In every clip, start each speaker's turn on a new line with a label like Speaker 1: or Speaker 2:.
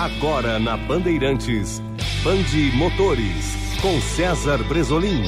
Speaker 1: Agora na Bandeirantes, Bande Motores, com César Bresolim.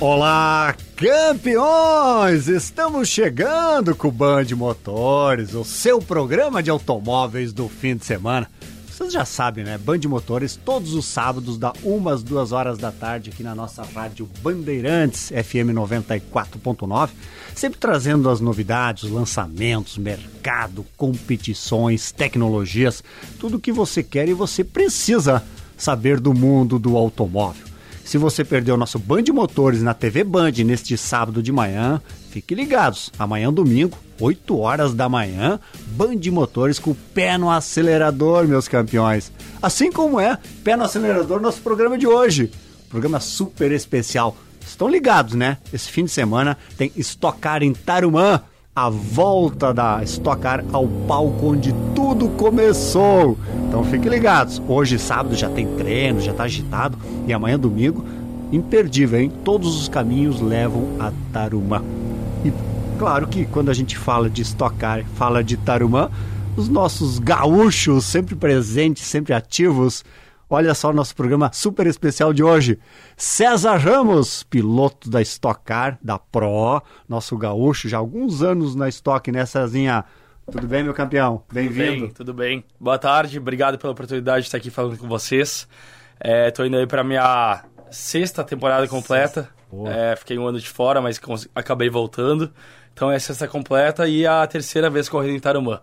Speaker 2: Olá, campeões! Estamos chegando com o Band Motores, o seu programa de automóveis do fim de semana. Vocês já sabem, né? Band Motores, todos os sábados, da 1 às 2 horas da tarde, aqui na nossa rádio Bandeirantes, FM 94.9. Sempre trazendo as novidades, os lançamentos, mercado, competições, tecnologias, tudo o que você quer e você precisa saber do mundo do automóvel. Se você perdeu o nosso Band Motores na TV Band neste sábado de manhã, fique ligados. Amanhã, domingo, 8 horas da manhã, Band Motores com o pé no acelerador, meus campeões. Assim como é pé no acelerador nosso programa de hoje. Programa super especial. Estão ligados, né? Esse fim de semana tem Estocar em Tarumã a volta da Stock Car ao palco onde tudo começou. Então fiquem ligados. Hoje, sábado, já tem treino, já está agitado. E amanhã, domingo, imperdível, hein? Todos os caminhos levam a Tarumã. E claro que quando a gente fala de Stock Car, fala de Tarumã, os nossos gaúchos sempre presentes, sempre ativos, Olha só o nosso programa super especial de hoje. César Ramos, piloto da Stock Car, da Pro, nosso gaúcho, já há alguns anos na Stock, né, Cezinha? Tudo bem, meu campeão? Bem-vindo.
Speaker 3: Tudo bem, tudo bem. Boa tarde, obrigado pela oportunidade de estar aqui falando com vocês. Estou é, indo aí para minha sexta temporada completa. É, fiquei um ano de fora, mas acabei voltando. Então é a sexta completa e a terceira vez correndo em Tarumã.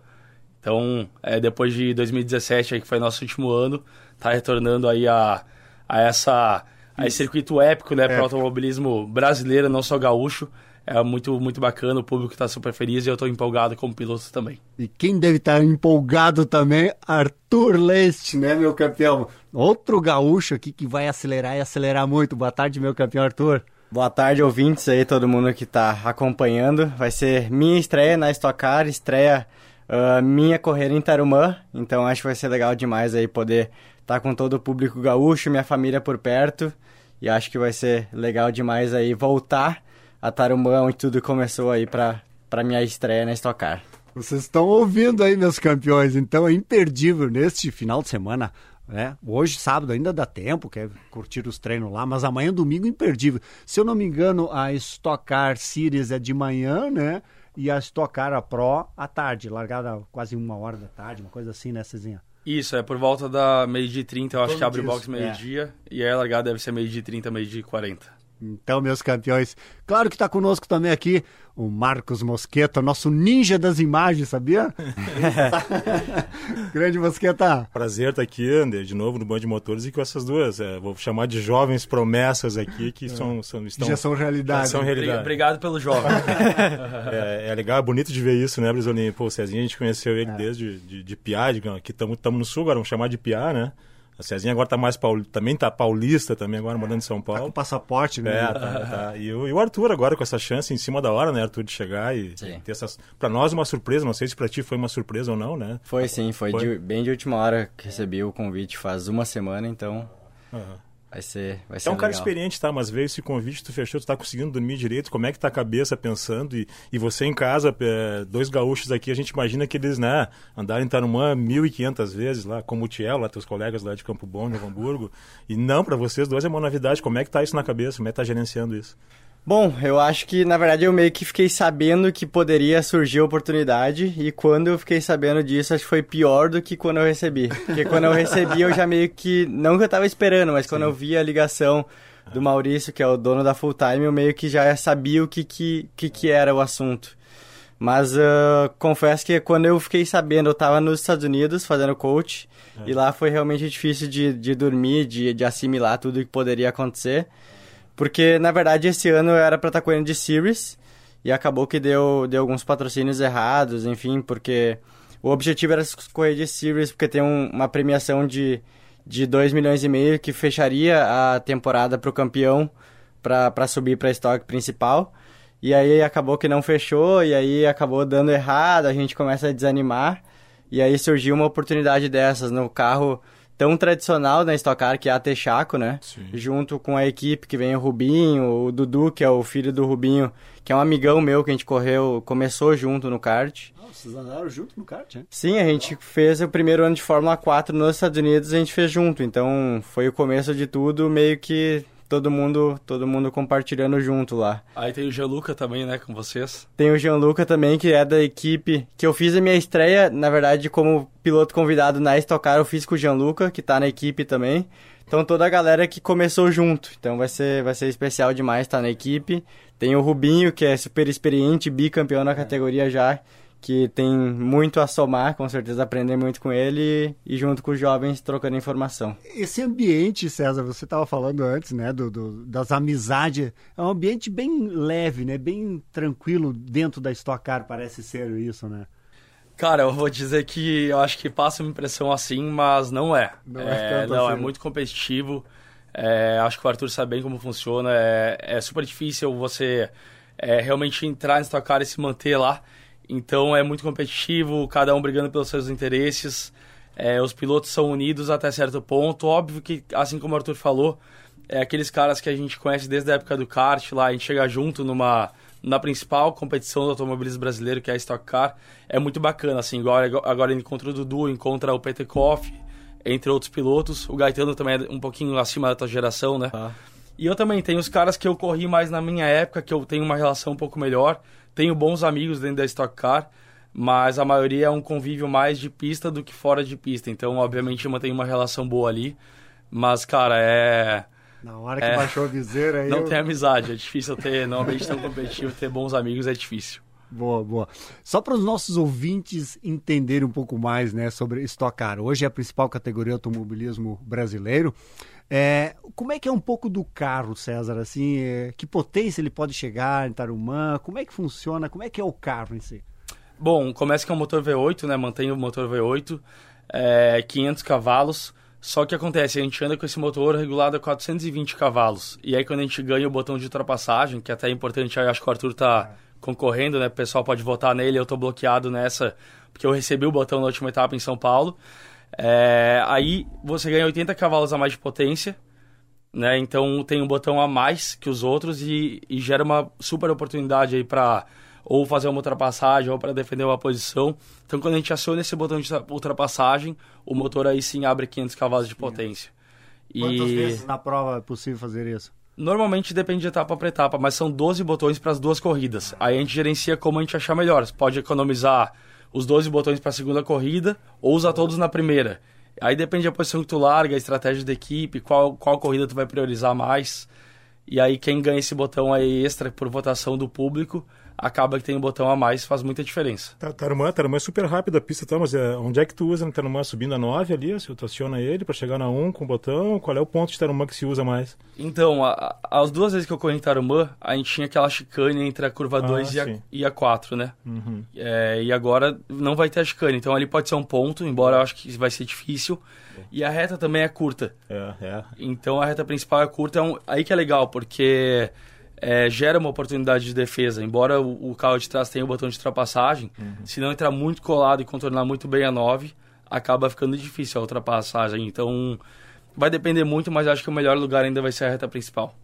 Speaker 3: Então, é, depois de 2017, aí, que foi nosso último ano, tá retornando aí a, a, essa, a esse circuito épico, né, para o automobilismo brasileiro, não só gaúcho. É muito, muito bacana, o público está super feliz e eu estou empolgado como piloto também.
Speaker 2: E quem deve estar tá empolgado também, Arthur Leste, né, meu campeão? Outro gaúcho aqui que vai acelerar e acelerar muito. Boa tarde, meu campeão Arthur.
Speaker 4: Boa tarde, ouvintes aí, todo mundo que está acompanhando. Vai ser minha estreia na Stock Car, estreia uh, minha corrida em Tarumã, então acho que vai ser legal demais aí poder tá com todo o público gaúcho, minha família por perto. E acho que vai ser legal demais aí voltar a Tarumã, onde tudo começou aí para para minha estreia na Stock Car.
Speaker 2: Vocês estão ouvindo aí, meus campeões, então é imperdível neste final de semana. Né? Hoje, sábado, ainda dá tempo, quer curtir os treinos lá, mas amanhã, domingo, imperdível. Se eu não me engano, a Stock Car Series é de manhã, né? E a Stock Car a Pro à tarde, largada quase uma hora da tarde, uma coisa assim, né, Cezinha?
Speaker 3: Isso, é por volta da meio-dia e 30, eu acho que abre o box meio-dia. É. E aí a largada deve ser meio-dia e 30, meio-dia e 40.
Speaker 2: Então, meus campeões, claro que está conosco também aqui o Marcos Mosqueta, nosso ninja das imagens, sabia? Grande Mosqueta.
Speaker 5: Prazer estar aqui, André, de novo no Band de Motores e com essas duas, é, vou chamar de jovens promessas aqui que são, são
Speaker 2: estão, já são realidade. Já
Speaker 3: são realidade. Obrigado pelo jovem.
Speaker 5: é, é, legal, é bonito de ver isso, né, Brisolinho? Pô, Cezinha, a gente conheceu ele é. desde de, de Piá, que estamos no sul, agora vamos chamar de Piá, né? A Cezinha agora tá mais paul... também tá paulista também agora morando em São Paulo. Tá
Speaker 2: com passaporte, né?
Speaker 5: É, tá, tá. E, o, e o Arthur agora com essa chance em cima da hora, né, Arthur, de chegar e, e ter essas para nós uma surpresa, não sei se para ti foi uma surpresa ou não, né?
Speaker 4: Foi sim, foi, foi? De, bem de última hora que recebi o convite faz uma semana, então uhum. Vai ser, vai ser
Speaker 5: É um cara experiente, tá? Mas veio esse convite, tu fechou, tu tá conseguindo dormir direito. Como é que tá a cabeça pensando? E, e você em casa, é, dois gaúchos aqui, a gente imagina que eles, né, andaram em Tarumã 1.500 vezes lá, como o Tiel, lá, teus colegas lá de Campo Bom, Novo Hamburgo. E não, para vocês dois é uma novidade. Como é que tá isso na cabeça? Como é que tá gerenciando isso?
Speaker 4: Bom, eu acho que na verdade eu meio que fiquei sabendo que poderia surgir a oportunidade e quando eu fiquei sabendo disso acho que foi pior do que quando eu recebi. Porque quando eu recebi eu já meio que, não que eu tava esperando, mas quando Sim. eu vi a ligação do Maurício, que é o dono da Full Time, eu meio que já sabia o que, que, que, que era o assunto. Mas uh, confesso que quando eu fiquei sabendo, eu estava nos Estados Unidos fazendo coach é. e lá foi realmente difícil de, de dormir, de, de assimilar tudo que poderia acontecer. Porque, na verdade, esse ano era pra estar correndo de Series e acabou que deu, deu alguns patrocínios errados, enfim, porque o objetivo era correr de Series, porque tem um, uma premiação de, de 2 milhões e meio que fecharia a temporada pro campeão para subir para a estoque principal. E aí acabou que não fechou, e aí acabou dando errado, a gente começa a desanimar. E aí surgiu uma oportunidade dessas no carro tão tradicional na Stock Car, que é a Texaco, né?
Speaker 5: Sim.
Speaker 4: Junto com a equipe que vem o Rubinho, o Dudu, que é o filho do Rubinho, que é um amigão meu que a gente correu, começou junto no kart.
Speaker 2: Ah, vocês andaram junto no kart, né?
Speaker 4: Sim, a gente fez o primeiro ano de Fórmula 4 nos Estados Unidos, a gente fez junto. Então, foi o começo de tudo, meio que todo mundo, todo mundo compartilhando junto lá.
Speaker 3: Aí tem o Gianluca também, né, com vocês.
Speaker 4: Tem o Gianluca também, que é da equipe, que eu fiz a minha estreia, na verdade, como piloto convidado na Stock Car, eu fiz com o Gianluca, que tá na equipe também. Então toda a galera que começou junto. Então vai ser, vai ser especial demais estar tá na equipe. Tem o Rubinho, que é super experiente, bicampeão na categoria já, que tem muito a somar, com certeza aprender muito com ele e junto com os jovens trocando informação.
Speaker 2: Esse ambiente, César, você estava falando antes, né, do, do, das amizades, é um ambiente bem leve, né, bem tranquilo dentro da Stock Car, parece ser isso, né?
Speaker 3: Cara, eu vou dizer que eu acho que passa uma impressão assim, mas não é.
Speaker 2: Não é,
Speaker 3: é não,
Speaker 2: assim.
Speaker 3: é muito competitivo. É, acho que o Arthur sabe bem como funciona. É, é super difícil você é, realmente entrar na Stock Car e se manter lá. Então é muito competitivo, cada um brigando pelos seus interesses. É, os pilotos são unidos até certo ponto. Óbvio que, assim como o Arthur falou, é aqueles caras que a gente conhece desde a época do kart lá, a gente chega junto numa na principal competição do automobilismo brasileiro, que é a Stock Car, é muito bacana, assim, agora, agora ele encontra o Dudu, encontra o Peter Koff, entre outros pilotos, o Gaetano também é um pouquinho acima da tua geração, né?
Speaker 4: Ah.
Speaker 3: E eu também tenho os caras que eu corri mais na minha época, que eu tenho uma relação um pouco melhor, tenho bons amigos dentro da Stock Car, mas a maioria é um convívio mais de pista do que fora de pista. Então, obviamente, eu mantenho uma relação boa ali. Mas, cara, é.
Speaker 2: Na hora que
Speaker 3: É.
Speaker 2: baixou a viseira aí.
Speaker 3: Não
Speaker 2: eu-
Speaker 3: tem amizade, é difícil ter, não ambiente tão competitivo, ter bons amigos é difícil.
Speaker 2: Boa, boa. Só para os nossos ouvintes entenderem um pouco mais né, sobre Stock Car. Hoje é a principal categoria automobilismo brasileiro. É, como é que é um pouco do carro, César? Assim, é, que potência ele pode chegar em Tarumã? Como é que funciona? Como é que é o carro em si?
Speaker 3: Bom, começa com o motor V8, né? Mantém o motor V8, é, 500 cavalos. Só que acontece, a gente anda com esse motor regulado a 420 cavalos. E aí quando a gente ganha o botão de ultrapassagem, que até é importante, acho que o Arthur tá concorrendo, né? O pessoal pode votar nele, eu tô bloqueado nessa, porque eu recebi o botão na última etapa em São Paulo. É, aí você ganha 80 cavalos a mais de potência, né? Então tem um botão a mais que os outros e, e gera uma super oportunidade aí para ou fazer uma ultrapassagem ou para defender uma posição. Então quando a gente aciona esse botão de ultrapassagem, o motor aí sim abre 500 cavalos de potência.
Speaker 2: Quantas
Speaker 3: E
Speaker 2: vezes na prova é possível fazer isso?
Speaker 3: normalmente depende de etapa para etapa, mas são 12 botões para as duas corridas. Aí a gente gerencia como a gente achar melhor. Você pode economizar os 12 botões para a segunda corrida ou usar todos na primeira. Aí depende da posição que tu larga, a estratégia da equipe, qual, qual corrida tu vai priorizar mais. E aí quem ganha esse botão aí extra por votação do público, acaba que tem um botão a mais, faz muita diferença.
Speaker 5: Ta- Tarumã, Tarumã é super rápido a pista, tá? Mas é, onde é que tu usa no Tarumã? Subindo a 9 ali, se tu aciona ele para chegar na 1 com o botão? Qual é o ponto de Tarumã que se usa mais?
Speaker 3: Então, a- a- as duas vezes que eu corri em Tarumã, a gente tinha aquela chicane entre a curva
Speaker 5: Ah,
Speaker 3: 2 e, a- e a 4, né?
Speaker 5: Uhum.
Speaker 3: É, e agora não vai ter a chicane, então ali pode ser um ponto, embora eu acho que vai ser difícil. E a reta também é curta.
Speaker 5: É, é.
Speaker 3: Então a reta principal é curta, é um- aí que é legal, porque é, gera uma oportunidade de defesa. Embora o, o carro de trás tenha o botão de ultrapassagem, se não entrar muito colado e contornar muito bem a 9, acaba ficando difícil a ultrapassagem. Então vai depender muito, mas acho que o melhor lugar ainda vai ser a reta principal.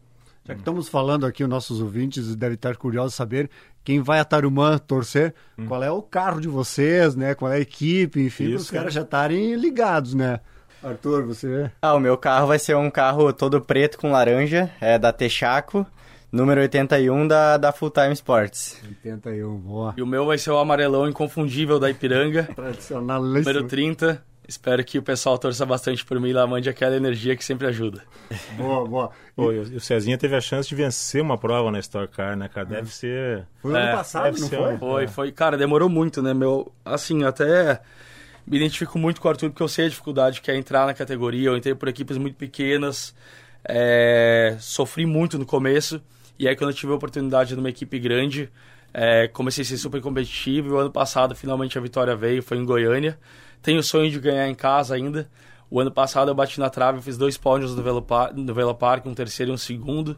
Speaker 2: Já que estamos falando aqui, os nossos ouvintes devem estar curiosos de saber quem vai a Tarumã torcer, qual é o carro de vocês, né? Qual é a equipe, enfim, para os caras já estarem ligados, né? Arthur, você...
Speaker 4: Ah, o meu carro vai ser um carro todo preto com laranja, é da Texaco, número 81 da, da Full Time Sports.
Speaker 2: 81, boa.
Speaker 3: E o meu vai ser o amarelão inconfundível da Ipiranga,
Speaker 2: Tradicionalíssimo.
Speaker 3: número 30. Espero que o pessoal torça bastante por mim e lá mande aquela energia que sempre ajuda.
Speaker 2: Boa, boa.
Speaker 5: Pô, e o o Cezinha teve a chance de vencer uma prova na Stock Car, né, cara? Deve ser...
Speaker 2: Foi
Speaker 3: É,
Speaker 2: ano passado,
Speaker 5: deve
Speaker 2: não foi?
Speaker 5: um-
Speaker 3: Foi,
Speaker 5: É.
Speaker 3: foi. Cara, demorou muito, né, meu? Assim, até me identifico muito com o Arthur porque eu sei a dificuldade que é entrar na categoria. Eu entrei por equipes muito pequenas, é, sofri muito no começo. E aí, quando eu tive a oportunidade numa equipe grande, é, comecei a ser super competitivo. E o ano passado, finalmente, a vitória veio, foi em Goiânia. Tenho o sonho de ganhar em casa ainda. O ano passado eu bati na trave, fiz dois pódios no Velopar, no Velopark, um terceiro e um segundo.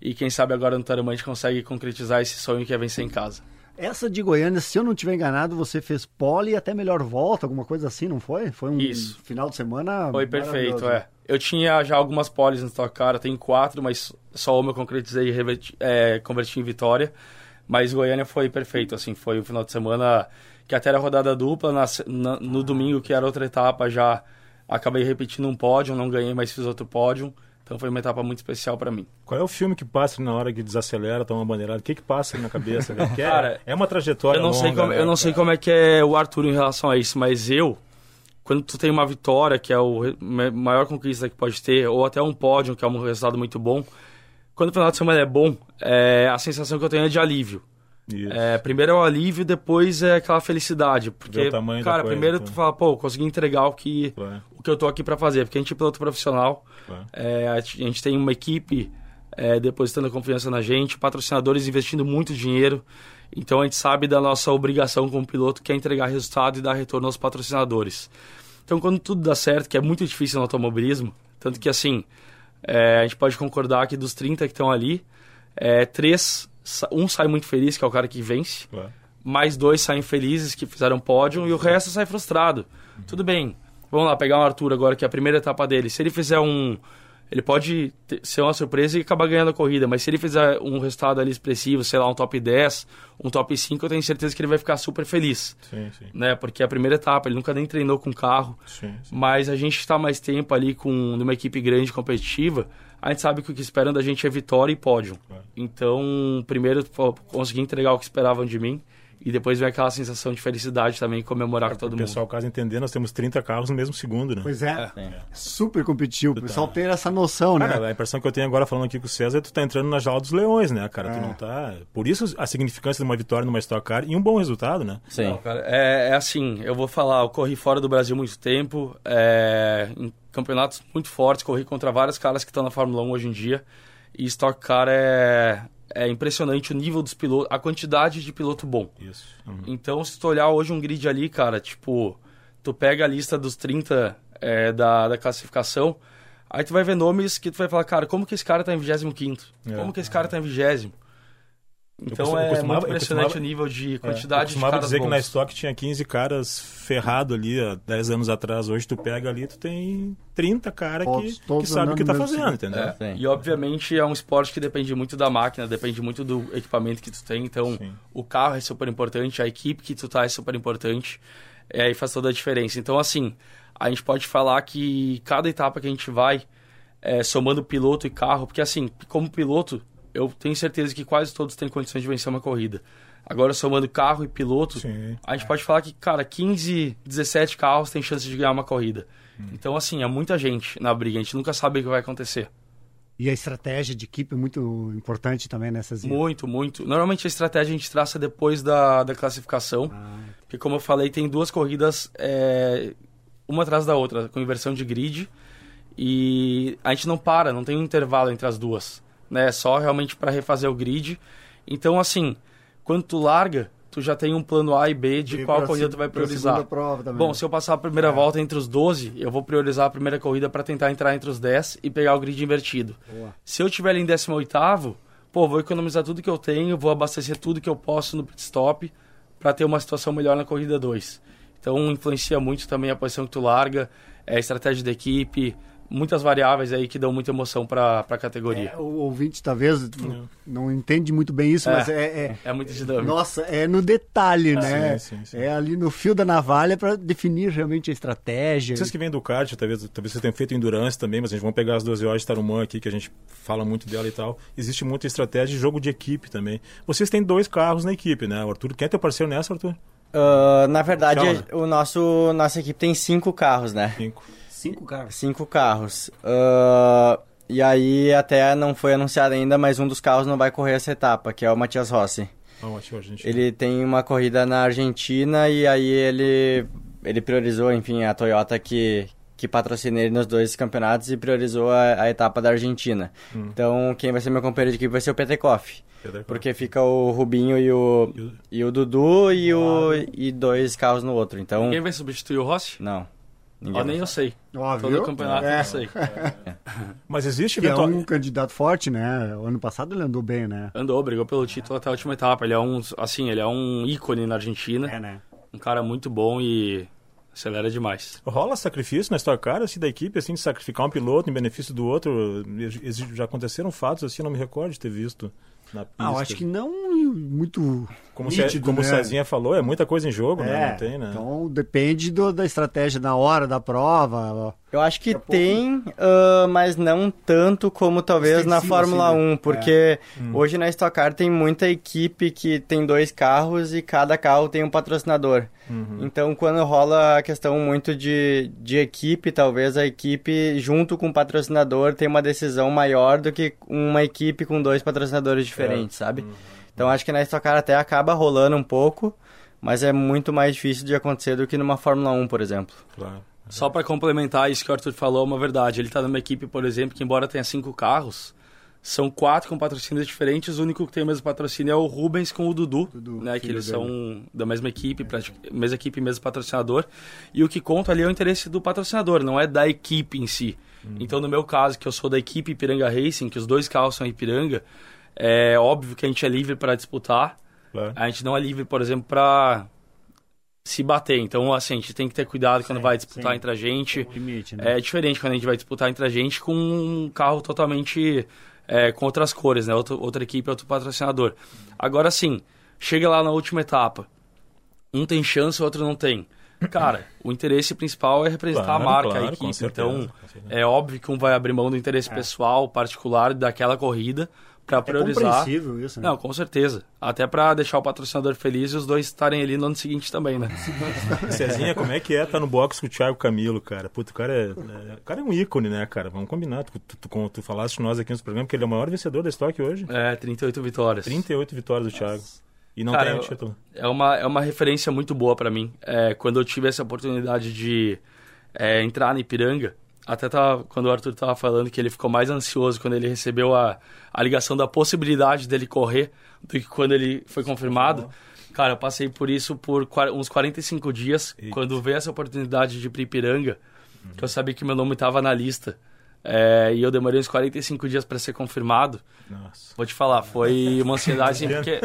Speaker 3: E quem sabe agora no gente consegue concretizar esse sonho que é vencer em casa.
Speaker 2: Essa de Goiânia, se eu não tiver enganado, você fez pole e até melhor volta, alguma coisa assim, não foi? Foi um
Speaker 3: Isso.
Speaker 2: final de semana.
Speaker 3: Foi perfeito, é. Eu tinha já algumas poles no Stock Car, eu tenho quatro, mas só uma eu concretizei e reverti- é, converti em vitória. Mas Goiânia foi perfeito, assim, foi um final de semana que até era rodada dupla, na na- no domingo, que era outra etapa, já acabei repetindo um pódio, não ganhei, mas fiz outro pódio. Então foi uma etapa muito especial pra mim.
Speaker 5: Qual é o filme que passa na hora que desacelera, toma uma bandeirada? O que que passa na cabeça? é-
Speaker 3: Cara,
Speaker 5: é, uma trajetória
Speaker 3: Eu não, sei
Speaker 5: longa,
Speaker 3: como,
Speaker 5: né,
Speaker 3: eu não sei
Speaker 5: cara?
Speaker 3: como é que é o Arthur em relação a isso, mas eu, quando tu tem uma vitória, que é ma- maior conquista que pode ter, ou até um pódio, que é um resultado muito bom, quando o final de semana é bom, é, a sensação que eu tenho é de alívio. É, primeiro é o alívio, depois é aquela felicidade. Porque, cara,
Speaker 5: coisa,
Speaker 3: primeiro
Speaker 5: então.
Speaker 3: tu fala, pô, consegui entregar o que,
Speaker 5: Claro,
Speaker 3: o que eu tô aqui pra fazer. Porque a gente é piloto profissional,
Speaker 5: claro.
Speaker 3: é, a gente a gente tem uma equipe é, depositando confiança na gente, patrocinadores investindo muito dinheiro. Então a gente sabe da nossa obrigação como piloto, que é entregar resultado e dar retorno aos patrocinadores. Então quando tudo dá certo, que é muito difícil no automobilismo, tanto que assim, é, a gente pode concordar que dos 30 que estão ali, é, três, um sai muito feliz, que é o cara que vence,
Speaker 5: claro.
Speaker 3: mais dois saem felizes que fizeram pódio e o resto sai frustrado. Tudo bem. Vamos lá, pegar o Arthur agora, que é a primeira etapa dele. Se ele fizer um. Ele pode ter- ser uma surpresa e acabar ganhando a corrida, mas se ele fizer um resultado ali expressivo, sei lá, um top 10, um top 5, eu tenho certeza que ele vai ficar super feliz.
Speaker 5: Sim, sim.
Speaker 3: Né? Porque é a primeira etapa, ele nunca nem treinou com carro.
Speaker 5: sim.
Speaker 3: Mas a gente está mais tempo ali com numa equipe grande competitiva, a gente sabe que o que esperam da gente é vitória e pódio.
Speaker 5: Claro.
Speaker 3: Então, primeiro consegui entregar o que esperavam de mim e depois vem aquela sensação de felicidade também, comemorar com todo
Speaker 5: O
Speaker 3: mundo.
Speaker 5: pessoal, caso entender, nós temos 30 carros no mesmo segundo, né?
Speaker 2: Pois é,
Speaker 4: Sim.
Speaker 2: super competitivo. O
Speaker 5: tá.
Speaker 2: pessoal tem essa noção, né?
Speaker 5: Cara, a impressão que eu tenho agora falando aqui com o César é que tu tá entrando na jaula dos leões, né, cara? Tu
Speaker 2: É.
Speaker 5: não tá... Por isso a significância de uma vitória numa Stock Car e um bom resultado, né?
Speaker 4: Sim.
Speaker 3: Não, cara, é, é assim, eu vou falar, eu corri fora do Brasil muito tempo, é, em campeonatos muito fortes, corri contra vários caras que estão na Fórmula 1 hoje em dia, e Stock Car é, é impressionante o nível dos pilotos, a quantidade de piloto bom.
Speaker 5: Isso. Uhum.
Speaker 3: Então, se tu olhar hoje um grid ali, cara, tipo, tu pega a lista dos 30 é, da, da classificação, aí tu vai ver nomes que tu vai falar, cara, como que esse cara tá em 25
Speaker 5: É.
Speaker 3: Como que esse cara tá em 20 Então
Speaker 5: eu
Speaker 3: é
Speaker 5: costumava-
Speaker 3: muito
Speaker 5: eu
Speaker 3: impressionante
Speaker 5: costumava-
Speaker 3: o nível de
Speaker 5: É, eu
Speaker 3: quantidade de
Speaker 5: costumava
Speaker 3: caras
Speaker 5: dizer que na
Speaker 3: bons.
Speaker 5: Stock tinha 15 caras ferrado ali há 10 anos atrás. Hoje tu pega ali, tu tem 30 caras que, que sabem o que tá
Speaker 2: mesmo
Speaker 5: fazendo, entendeu?
Speaker 3: É. E obviamente é um esporte que depende muito da máquina, depende muito do equipamento que tu tem. Então,
Speaker 5: Sim.
Speaker 3: o carro é super importante, a equipe que tu tá é super importante. É, aí faz toda a diferença. Então, assim, a gente pode falar que cada etapa que a gente vai, é, somando piloto e carro, porque assim, como piloto, eu tenho certeza que quase todos têm condições de vencer uma corrida. Agora, somando carro e piloto,
Speaker 5: Sim.
Speaker 3: a gente pode falar que, cara, 15, 17 carros têm chance de ganhar uma corrida.
Speaker 5: Hum.
Speaker 3: Então, assim, é muita gente na briga, a gente nunca sabe o que vai acontecer.
Speaker 2: E a estratégia de equipe é muito importante também nessas
Speaker 3: Muito, muito. Normalmente a estratégia a gente traça depois da, da classificação. Porque, como eu falei, tem duas corridas, é, uma atrás da outra, com inversão de grid. E a gente não para, não tem um intervalo entre as duas. Né? É só realmente para refazer o grid. Então, assim, quando tu larga, tu já tem um plano A e B de
Speaker 2: E
Speaker 3: qual corrida tu vai priorizar. Bom, se eu passar a primeira volta entre os 12, eu vou priorizar a primeira corrida para tentar entrar entre os 10 e pegar o grid invertido.
Speaker 2: Boa.
Speaker 3: Se eu tiver ali em 18º, pô, vou economizar tudo que eu tenho, vou abastecer tudo que eu posso no pit stop para ter uma situação melhor na corrida 2. Então influencia muito também a posição que tu larga, é, a estratégia da equipe, muitas variáveis aí que dão muita emoção para a categoria.
Speaker 2: É, o ouvinte talvez não, não entende muito bem isso,
Speaker 3: É.
Speaker 2: mas é, é-
Speaker 3: É, muito dinâmico.
Speaker 2: Nossa, é no detalhe, né?
Speaker 5: sim, sim.
Speaker 2: É ali no fio da navalha para definir realmente a estratégia.
Speaker 5: Vocês que vêm do kart, talvez, talvez vocês tenham feito endurance também, mas a gente vamos pegar as 12 horas de Tarumã aqui, que a gente fala muito dela e tal. Existe muita estratégia de jogo de equipe também. Vocês têm dois carros na equipe, né? O Arthur, quem é teu parceiro nessa, Arthur?
Speaker 4: Ah, na verdade,
Speaker 5: Calma.
Speaker 4: o nosso nossa equipe tem cinco carros, né?
Speaker 5: Cinco.
Speaker 2: Cinco caras.
Speaker 4: Cinco carros. Ah, e aí até não foi anunciado ainda, mas um dos carros não vai correr essa etapa, que é o Matias Rossi.
Speaker 5: Ah, gente...
Speaker 4: Ele tem uma corrida na Argentina e aí ele ele priorizou, enfim, a Toyota que que patrocina ele nos dois campeonatos e priorizou a, a etapa da Argentina.
Speaker 5: Hum.
Speaker 4: Então, quem vai ser meu companheiro de equipe vai ser o Petekoff. Porque fica o Rubinho e o,
Speaker 5: E o-
Speaker 4: e o Dudu e, o, e dois carros no outro. Então,
Speaker 3: Quem vai substituir o Rossi?
Speaker 4: não.
Speaker 3: Ó, nem eu sei.
Speaker 2: Ó,
Speaker 3: Todo
Speaker 2: viu?
Speaker 3: campeonato
Speaker 2: É.
Speaker 3: eu sei.
Speaker 5: Mas existe
Speaker 2: Que é
Speaker 5: eventual...
Speaker 2: um candidato forte, né? O ano passado ele andou bem, né?
Speaker 3: Andou, brigou pelo título até a última etapa. Ele é um, assim, ele é um ícone na Argentina.
Speaker 2: É, né?
Speaker 3: Um cara muito bom e acelera demais.
Speaker 5: Rola sacrifício na Stock Car, assim, da equipe, assim, de sacrificar um piloto em benefício do outro? Já aconteceram fatos, assim, não me recordo de ter visto na pista.
Speaker 2: Ah, eu acho que não muito
Speaker 5: Como, se-
Speaker 2: nítido,
Speaker 5: como
Speaker 2: né?
Speaker 5: o Cezinha falou, é muita coisa em jogo, né?
Speaker 2: É,
Speaker 5: Não tem, né?
Speaker 2: então depende do- da estratégia na hora da prova.
Speaker 4: Eu acho que tem, ah, mas não tanto como talvez na
Speaker 2: Extensivo,
Speaker 4: Fórmula
Speaker 2: assim, né?
Speaker 4: 1, porque hoje na Stock Car tem muita equipe que tem dois carros e cada carro tem um patrocinador. Então, quando rola a questão muito de, de equipe, talvez a equipe, junto com o patrocinador, tem uma decisão maior do que uma equipe com dois patrocinadores diferentes, sabe? Então, acho que na Stock Car até acaba rolando um pouco, mas é muito mais difícil de acontecer do que numa Fórmula 1, por exemplo.
Speaker 5: Claro.
Speaker 3: Só pra complementar isso que o Arthur falou, é uma verdade. Ele tá numa equipe, por exemplo, que embora tenha cinco carros, são quatro com patrocínios diferentes. O único que tem o mesmo patrocínio é o Rubens com o Dudu,
Speaker 2: Dudu,
Speaker 3: né? Que eles
Speaker 2: dele.
Speaker 3: são da mesma equipe, pratic- mesma equipe, mesmo patrocinador. E o que conta ali é o interesse do patrocinador, não é da equipe em si. Então, no meu caso, que eu sou da equipe Ipiranga Racing, que os dois carros são Ipiranga, é óbvio que a gente é livre para disputar.
Speaker 5: claro.
Speaker 3: A gente não é livre, por exemplo, para se bater. Então, assim, a gente tem que ter cuidado quando vai disputar
Speaker 2: sim.
Speaker 3: entre a gente.
Speaker 2: Limite, né?
Speaker 3: É diferente quando a gente vai disputar entre a gente com um carro totalmente é, com outras cores, né? Outro, outra equipe, outro patrocinador. Agora sim, chega lá na última etapa. Um tem chance, o outro não tem. Cara, o interesse principal é representar
Speaker 5: Claro,
Speaker 3: a marca,
Speaker 5: claro,
Speaker 3: a equipe.
Speaker 5: certeza,
Speaker 3: Então,
Speaker 5: certeza.
Speaker 3: é óbvio que um vai abrir mão do interesse pessoal, particular daquela corrida para
Speaker 2: É
Speaker 3: priorizar.
Speaker 2: compreensível isso, né?
Speaker 3: Não, com certeza. Até para deixar o patrocinador feliz e os dois estarem ali no ano seguinte também, né?
Speaker 5: Cezinha, como é que é tá no box com o Thiago Camilo, cara? Puta, o cara é, é- o cara é um ícone, né, cara? Vamos combinar. Tu, tu, tu, tu falaste nós aqui nos programas que ele é o maior vencedor da estoque hoje.
Speaker 3: É, 38 vitórias.
Speaker 5: 38 vitórias do Thiago. E não
Speaker 3: Cara,
Speaker 5: tem o título.
Speaker 3: É uma, é uma referência muito boa para mim. É, quando eu tive essa oportunidade de é, entrar na Ipiranga, até tava, quando o Arthur tava falando que ele ficou mais ansioso quando ele recebeu a, a ligação da possibilidade dele correr do que quando ele foi confirmado. Cara, eu passei por isso por uns 45 dias,
Speaker 5: Eita.
Speaker 3: quando veio essa oportunidade de ir Ipiranga, que eu sabia que meu nome estava na lista. É, e eu demorei uns 45 dias para ser confirmado.
Speaker 5: Nossa.
Speaker 3: Vou te falar, foi uma ansiedade, assim, porque,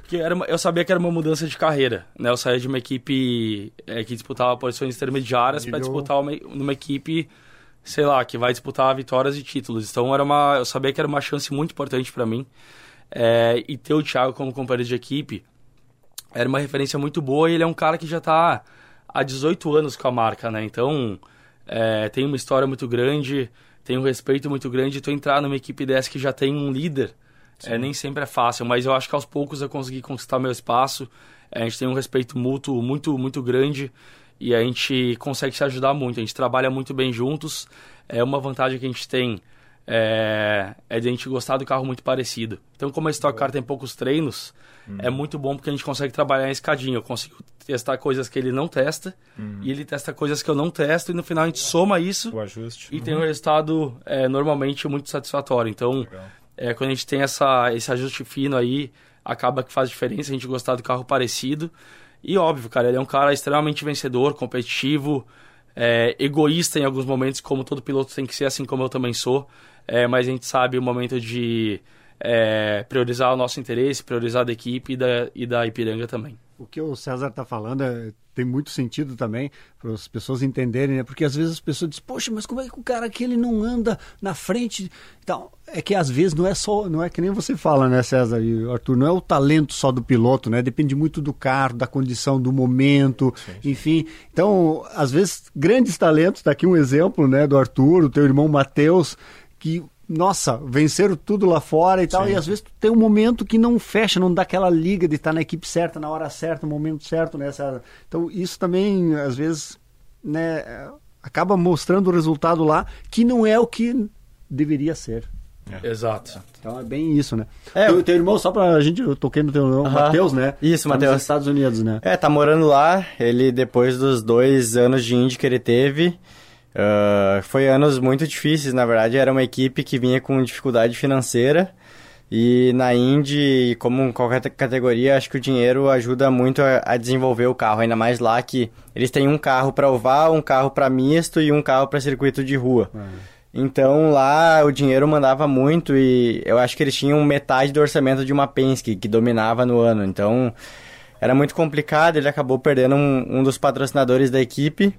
Speaker 3: porque era uma- eu sabia que era uma mudança de carreira, né? Eu saí de uma equipe é, que disputava posições intermediárias para disputar uma, numa equipe, sei lá, que vai disputar vitórias e títulos. Então era uma, eu sabia que era uma chance muito importante para mim. É, e ter o Thiago como companheiro de equipe era uma referência muito boa e ele é um cara que já está há 18 anos com a marca, né? Então é, tem uma história muito grande, tem um respeito muito grande. Tu entrar numa equipe dessa que já tem um líder, é, nem sempre é fácil, mas eu acho que aos poucos eu consegui conquistar meu espaço. É, a gente tem um respeito mútuo muito, muito grande e a gente consegue se ajudar muito. A gente trabalha muito bem juntos. É uma vantagem que a gente tem é, é de a gente gostar do carro muito parecido. Então, como a Stock Car tem poucos treinos, é muito bom porque a gente consegue trabalhar em escadinha. Eu consigo testar coisas que ele não testa e ele testa coisas que eu não testo e no final a gente soma isso
Speaker 5: O ajuste.
Speaker 3: e tem um resultado é, normalmente muito satisfatório. Então, é, quando a gente tem essa, esse ajuste fino aí, acaba que faz diferença a gente gostar do carro parecido. E óbvio, cara, ele é um cara extremamente vencedor, competitivo, é, egoísta em alguns momentos, como todo piloto tem que ser, assim como eu também sou. É, mas a gente sabe o momento de é, priorizar o nosso interesse, priorizar da equipe e da, e da Ipiranga também.
Speaker 2: O que o César está falando é- tem muito sentido também para as pessoas entenderem, né? Porque às vezes as pessoas dizem, poxa, mas como é que o cara aqui ele não anda na frente? Então, é que às vezes não é só, não é que nem você fala, né, César e Arthur, não é o talento só do piloto, né? Depende muito do carro, da condição, do momento, enfim. Então, às vezes, grandes talentos, tá aqui um exemplo, né, do Arthur, o teu irmão Matheus, que nossa, venceram tudo lá fora e tal, e às vezes tu tem um momento que não fecha, não dá aquela liga de estar na equipe certa, na hora certa, no momento certo, né? Então isso também, às vezes, né, é, acaba mostrando o resultado lá, que não é o que deveria ser.
Speaker 3: Exato.
Speaker 2: Então é bem isso, né?
Speaker 4: É,
Speaker 2: teu,
Speaker 4: eu-
Speaker 2: teu irmão, só pra gente, eu toquei no teu irmão,
Speaker 4: Aham.
Speaker 2: Matheus, né?
Speaker 4: Isso,
Speaker 2: Tá
Speaker 4: Matheus.
Speaker 2: Nos Estados Unidos, né?
Speaker 4: É, tá morando lá. Ele, depois dos dois anos de Indy que ele teve, ah, foi anos muito difíceis, na verdade. Era uma equipe que vinha com dificuldade financeira. E na Indy, como em qualquer categoria, acho que o dinheiro ajuda muito a, a desenvolver o carro. Ainda mais lá que eles têm um carro para oval, um carro para misto e um carro para circuito de rua. Então lá o dinheiro mandava muito e eu acho que eles tinham metade do orçamento de uma Penske que dominava no ano. Então era muito complicado. Ele acabou perdendo um, um dos patrocinadores da equipe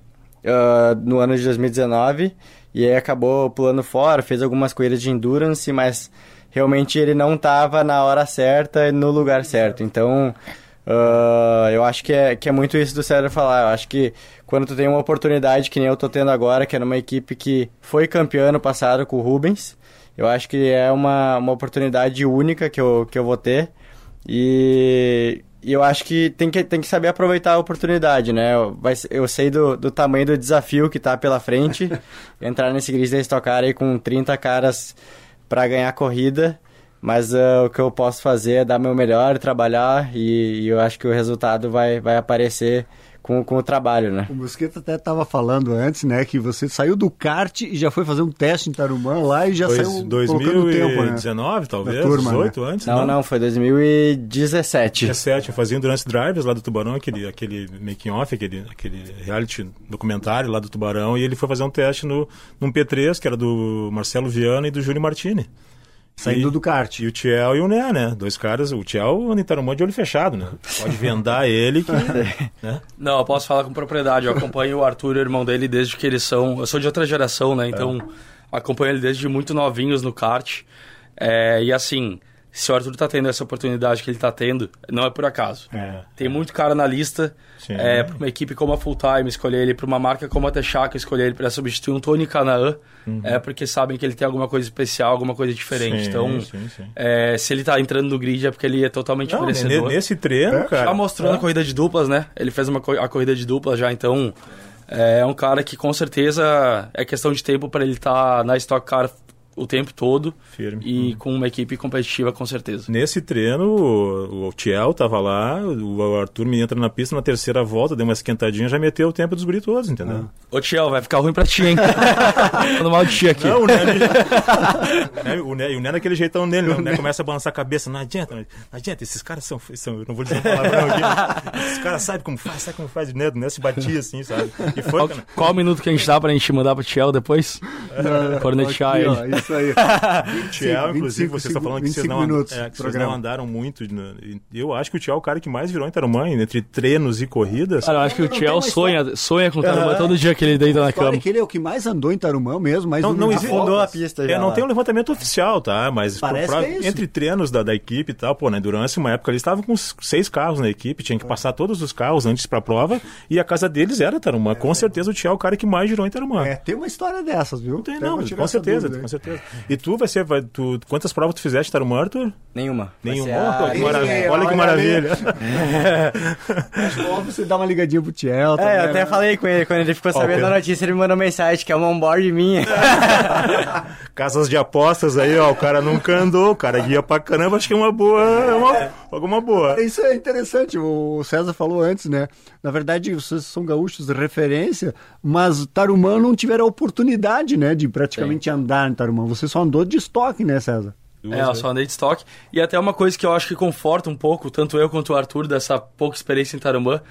Speaker 4: uh, no ano de 2019 e aí acabou pulando fora. Fez algumas corridas de endurance, mas realmente ele não estava na hora certa e no lugar certo. Então, uh, eu acho que é, que é muito isso do César falar. Eu acho que quando tu tem uma oportunidade que nem eu tô tendo agora, que é numa equipe que foi campeã ano passado com o Rubens, eu acho que é uma, uma oportunidade única que eu, que eu vou ter. E, e eu acho que tem, que tem que saber aproveitar a oportunidade, né? Eu, eu sei do, do tamanho do desafio que tá pela frente. entrar nesse grid da Stock Car aí com 30 caras para ganhar a corrida, mas uh, o que eu posso fazer é dar meu melhor, trabalhar e, e, eu acho que o resultado vai, vai aparecer com, com o trabalho, né?
Speaker 2: O Mosqueta até estava falando antes, né, que você saiu do kart e já foi fazer um teste em Tarumã lá e já
Speaker 5: Pois,
Speaker 2: saiu
Speaker 5: 2019,
Speaker 2: tempo, né?
Speaker 5: talvez,
Speaker 2: turma,
Speaker 5: 18 antes,
Speaker 4: Não, não, foi 2017.
Speaker 5: 17, eu fazia Endurance Drivers lá do Tubarão, aquele, aquele making off, aquele, aquele reality documentário lá do Tubarão, e ele foi fazer um teste no, num P3, que era do Marcelo Viana e do Júlio Martini.
Speaker 2: Saindo
Speaker 5: E-
Speaker 2: do kart.
Speaker 5: E o Tiel e o Né, né? Dois caras, o Tiel anda em de olho fechado, né? Pode vendar ele que... né?
Speaker 3: Não, eu posso falar com propriedade. Eu acompanho o Arthur e o irmão dele desde que eles são. Eu sou de outra geração, né? Então, acompanho ele desde muito novinhos no kart. É, e assim, se o Arthur tá tendo essa oportunidade que ele tá tendo, não é por acaso.
Speaker 5: É.
Speaker 3: Tem muito cara na lista.
Speaker 5: Sim.
Speaker 3: É, pra uma equipe como a Full Time escolher ele, pra uma marca como a Texaco escolher ele pra substituir um Tony Canaan, é porque sabem que ele tem alguma coisa especial, alguma coisa diferente.
Speaker 5: Uhum. Sim,
Speaker 3: então,
Speaker 5: sim, sim.
Speaker 3: é, se ele tá entrando no grid é porque ele é totalmente
Speaker 5: Não,
Speaker 3: merecedor.
Speaker 5: nesse treino, cara...
Speaker 3: Já mostrou
Speaker 5: é.
Speaker 3: na corrida de duplas, né? Ele fez uma co- a corrida de duplas já, então é um cara que com certeza é questão de tempo para ele estar na Stock Car o tempo todo
Speaker 5: Firme.
Speaker 3: e com uma equipe competitiva com certeza.
Speaker 5: Nesse treino, o, o Tiel tava lá, o Arthur me entra na pista na terceira volta, deu uma esquentadinha, já meteu o tempo dos guri todos, entendeu?
Speaker 3: Ô Tiel, vai ficar ruim pra ti, hein? Falando mal de ti aqui.
Speaker 5: Não, o Né, né, o Né, e o Né daquele jeitão dele, né? o Né começa a balançar a cabeça, não adianta, não adianta, esses caras são, são eu não vou dizer um palavrão aqui, esses caras sabem como faz, sabe como faz, o Né, o Né se batia assim, sabe? E foi,
Speaker 3: Qual, qual o minuto que a gente dá pra gente mandar pro Tiel depois? Cornetear
Speaker 2: Aqui,
Speaker 3: ele.
Speaker 2: Isso aí.
Speaker 5: O Tiel,
Speaker 2: 25
Speaker 5: inclusive, vocês estão falando que vocês
Speaker 2: 25
Speaker 5: não,
Speaker 2: minutos
Speaker 5: é, que vocês não andaram muito. né? Eu acho que o Tiel é o cara que mais virou em Tarumã, entre treinos e corridas.
Speaker 3: Cara, eu acho que o Tiel
Speaker 2: tem
Speaker 3: sonha, sonha com o Tarumã todo dia que ele deita na cama.
Speaker 2: que ele é o que mais andou em Tarumã mesmo, mas
Speaker 5: Não-
Speaker 2: o
Speaker 5: não existe-
Speaker 4: a pista
Speaker 5: É,
Speaker 4: já.
Speaker 5: não
Speaker 4: lá.
Speaker 5: tem um levantamento oficial, tá? Mas
Speaker 2: Parece
Speaker 5: pra-
Speaker 2: que é isso.
Speaker 5: entre treinos da, da equipe e tal, pô, na Endurance, uma época eles estavam com seis carros na equipe, tinha que passar todos os carros antes pra prova, e a casa deles era Tarumã. Com certeza o Tiel é o cara que mais girou em Tarumã.
Speaker 2: É, tem uma história dessas, viu?
Speaker 5: Não tem,
Speaker 2: Até
Speaker 5: não, com certeza,
Speaker 2: dúvida,
Speaker 5: com
Speaker 2: hein?
Speaker 5: Certeza. E tu vai ser, vai, tu, quantas provas tu fizeste em Tarumã, Arthur?
Speaker 4: Nenhuma.
Speaker 5: Nenhuma.
Speaker 4: a-
Speaker 5: Olha que maravilha. Olha que maravilha.
Speaker 2: Acho que óbvio você dá uma ligadinha pro Tiel.
Speaker 4: É, eu até
Speaker 2: né?
Speaker 4: falei com ele, quando ele ficou sabendo da notícia, ele me mandou mensagem que é uma onboard minha.
Speaker 5: Casas de apostas aí, ó, o cara nunca andou, o cara guia pra caramba, acho que é uma boa, é uma, alguma boa.
Speaker 2: Isso é interessante, o César falou antes, né? Na verdade, vocês são gaúchos de referência, mas Tarumã não tiveram a oportunidade, né, de praticamente andar em Tarumã. Você só andou de estoque, né, César?
Speaker 3: É, eu só andei de estoque. E até uma coisa que eu acho que conforta um pouco, tanto eu quanto o Arthur, dessa pouca experiência em Tarumã,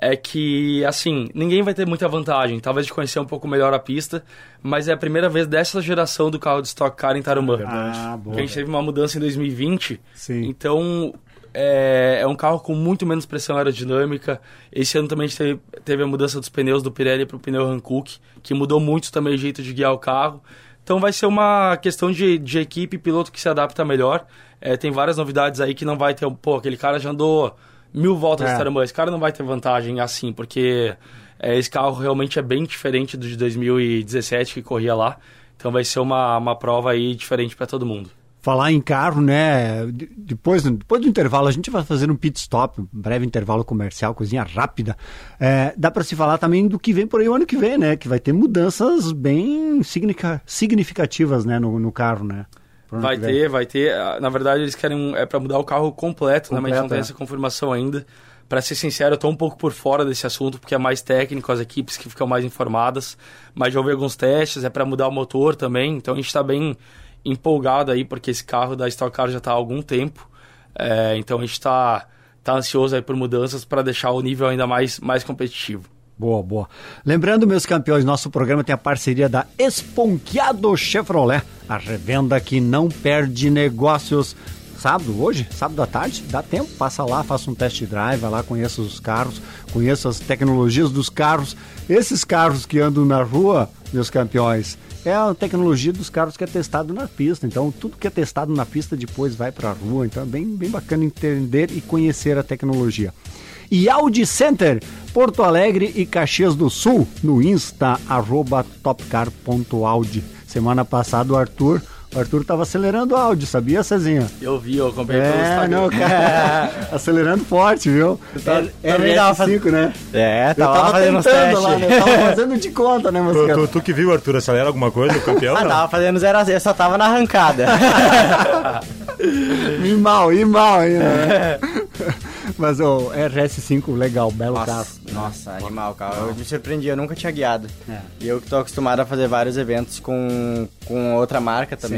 Speaker 3: é que, assim, ninguém vai ter muita vantagem, talvez de conhecer um pouco melhor a pista, mas é a primeira vez dessa geração do carro de Stock Car em Tarumã.
Speaker 2: Ah, boa.
Speaker 3: Porque a gente teve uma mudança em 2020,
Speaker 2: Sim.
Speaker 3: então é, é um carro com muito menos pressão aerodinâmica. Esse ano também a gente teve, teve a mudança dos pneus do Pirelli para o pneu Hankook, que mudou muito também o jeito de guiar o carro. Então vai ser uma questão de, de equipe piloto que se adapta melhor. É, tem várias novidades aí que não vai ter. Pô, aquele cara já andou mil voltas
Speaker 2: É.
Speaker 3: de Tarumã. Esse cara não vai ter vantagem assim, porque é, esse carro realmente é bem diferente do de 2017 que corria lá. Então vai ser uma, uma prova aí diferente para todo mundo.
Speaker 2: Falar em carro, né? de- Depois, depois do intervalo, a gente vai fazer um pit stop, um breve intervalo comercial, coisinha rápida. É, dá para se falar também do que vem por aí o ano que vem, né? Que vai ter mudanças bem significa- significativas, né, no, no carro, né?
Speaker 3: Vai ter, vai ter. Ah, Na verdade, eles querem. É pra mudar o carro completo, né? Mas a gente não
Speaker 2: Completo,
Speaker 3: tem
Speaker 2: é.
Speaker 3: essa confirmação ainda. Pra ser sincero, eu tô um pouco por fora desse assunto, porque é mais técnico, as equipes que ficam mais informadas. Mas já houve alguns testes, é pra mudar o motor também. Então a gente tá bem empolgado aí, porque esse carro da Stock Car já está há algum tempo. É, então a gente está tá ansioso aí por mudanças para deixar o nível ainda mais, mais competitivo.
Speaker 2: Boa, boa. Lembrando, meus campeões, nosso programa tem a parceria da Esponqueado Chevrolet, a revenda que não perde negócios. Sábado, hoje, sábado à tarde, dá tempo, passa lá, faça um test drive, vai lá, conheça os carros, conheça as tecnologias dos carros. Esses carros que andam na rua, meus campeões, é a tecnologia dos carros que é testado na pista. Então, tudo que é testado na pista depois vai para a rua. Então, é bem, bem bacana entender e conhecer a tecnologia e Audi Center, Porto Alegre e Caxias do Sul, no Insta, arroba topcar.audi. Semana passada o Arthur o Arthur tava acelerando o áudio, sabia, Cezinha?
Speaker 3: Eu vi, eu comprei
Speaker 2: é,
Speaker 3: pelo Instagram.
Speaker 2: Não, cara, acelerando forte, viu?
Speaker 4: Tá, é, é tava faz...
Speaker 2: né?
Speaker 4: É, tava,
Speaker 2: tava
Speaker 4: fazendo
Speaker 2: tentando lá, né? Tava fazendo de conta, né,
Speaker 5: tu, tu, tu, que viu, Arthur, acelera alguma coisa, o campeão?
Speaker 4: ah, tava fazendo zero a zero, só tava na arrancada.
Speaker 2: e mal, e mal ainda. Né? Mas o RS5, legal, belo
Speaker 4: nossa,
Speaker 2: carro.
Speaker 4: Nossa, animal carro. Eu me surpreendi, eu nunca tinha guiado. É. E eu que tô acostumado a fazer vários eventos com, com outra marca também. Sim.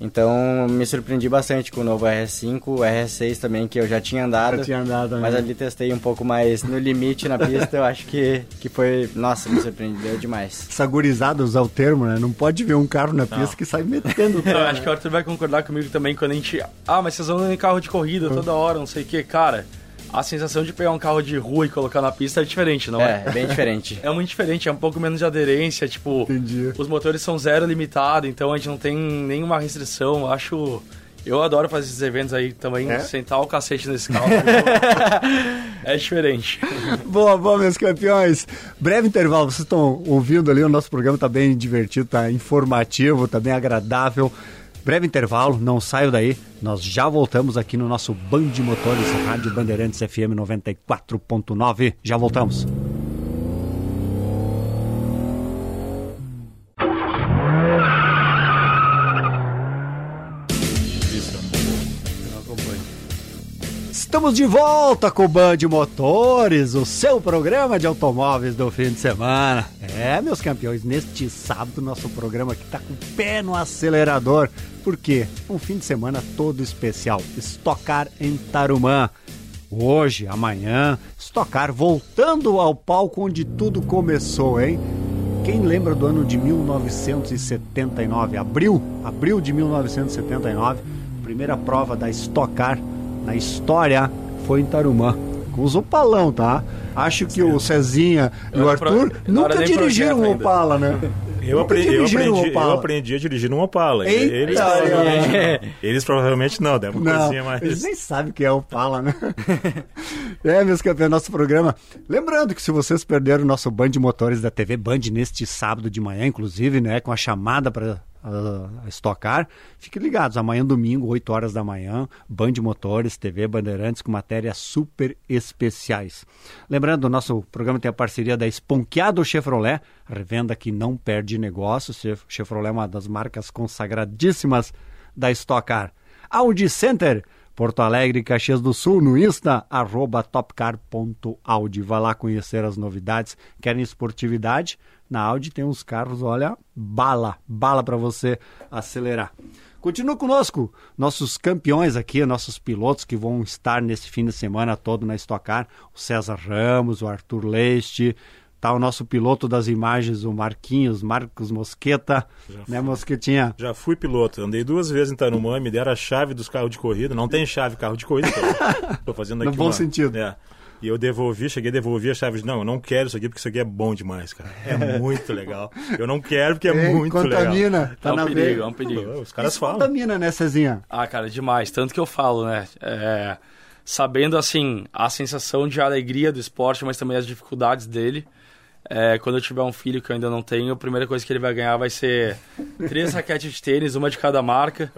Speaker 4: Então me surpreendi bastante com o novo RS5, o RS6 também, que eu já tinha andado.
Speaker 2: Já tinha andado, né?
Speaker 4: Mas ali testei um pouco mais no limite na pista, eu acho que, que foi. Nossa, me surpreendeu demais.
Speaker 2: Sagurizado usar o termo, né? Não pode ver um carro na pista Não. que sai metendo.
Speaker 3: Não, acho que o Arthur vai concordar comigo também quando a gente. Ah, mas vocês andam em carro de corrida toda hora, não sei o que, cara a sensação de pegar um carro de rua e colocar na pista é diferente, não
Speaker 4: é? É, bem diferente.
Speaker 3: é muito diferente, é um pouco menos de aderência, tipo,
Speaker 2: Entendi.
Speaker 3: os motores são zero limitado, então a gente não tem nenhuma restrição. Acho. Eu adoro fazer esses eventos aí também, é? sentar o cacete nesse carro. é diferente.
Speaker 2: boa, boa, meus campeões. Breve intervalo, vocês estão ouvindo ali, o nosso programa tá bem divertido, tá informativo, tá bem agradável. Breve intervalo, não saio daí. Nós já voltamos aqui no nosso Band Motores Rádio Bandeirantes FM 94.9. Já voltamos. Estamos de volta com o Band Motores, o seu programa de automóveis do fim de semana. É, meus campeões, neste sábado nosso programa aqui tá com o pé no acelerador. Por quê? Um fim de semana todo especial. Estocar em Tarumã. Hoje, amanhã, Estocar voltando ao palco onde tudo começou, hein? Quem lembra do ano de 1979? Abril, abril de 1979, primeira prova da Estocar na história foi em Tarumã. Com os Opalão, tá? Acho que o Cezinha e o Arthur nunca dirigiram um Opala, né?
Speaker 5: Eu aprendi, eu, aprendi, eu aprendi a dirigir um Opala.
Speaker 2: Eita,
Speaker 5: eles, provavelmente, é. eles provavelmente não, deve uma coisinha mais.
Speaker 2: Eles nem sabem o que é Opala, né? é, meus campeões, nosso programa. Lembrando que se vocês perderam o nosso Band de Motores da TV Band neste sábado de manhã, inclusive, né, com a chamada para a estocar. Fiquem ligados, amanhã domingo, 8 horas da manhã, Band Motores, TV Bandeirantes com matérias super especiais. Lembrando, o nosso programa tem a parceria da Esponqueado Chevrolet, revenda que não perde negócio. Chevrolet é uma das marcas consagradíssimas da Stock Car. Audi Center, Porto Alegre, Caxias do Sul, no Insta, arroba topcar.audi. Vai lá conhecer as novidades. Querem esportividade? Na Audi tem uns carros, olha, bala, bala para você acelerar. Continua conosco, nossos campeões aqui, nossos pilotos que vão estar nesse fim de semana todo na Stock Car, o César Ramos, o Arthur Leite, tá o nosso piloto das imagens, o Marquinhos, Marcos Mosqueta, já né, fui, Mosquetinha?
Speaker 5: Já fui piloto, andei duas vezes em Tarumã, me deram a chave dos carros de corrida, não tem chave carro de corrida, tô fazendo aqui
Speaker 2: No bom
Speaker 5: uma,
Speaker 2: sentido.
Speaker 5: É, e eu devolvi, cheguei a devolver a chave. Não, eu não quero isso aqui porque isso aqui é bom demais, cara. É muito legal. Eu não quero porque é, é muito
Speaker 2: contamina,
Speaker 5: legal.
Speaker 2: Tá é um na
Speaker 3: perigo, é um perigo.
Speaker 5: Os caras
Speaker 2: isso
Speaker 5: falam.
Speaker 2: Contamina, né, Cezinha?
Speaker 3: Ah, cara, demais. Tanto que eu falo, né? É, sabendo, assim, a sensação de alegria do esporte, mas também as dificuldades dele. É, quando eu tiver um filho que eu ainda não tenho, a primeira coisa que ele vai ganhar vai ser três raquetes de tênis, uma de cada marca,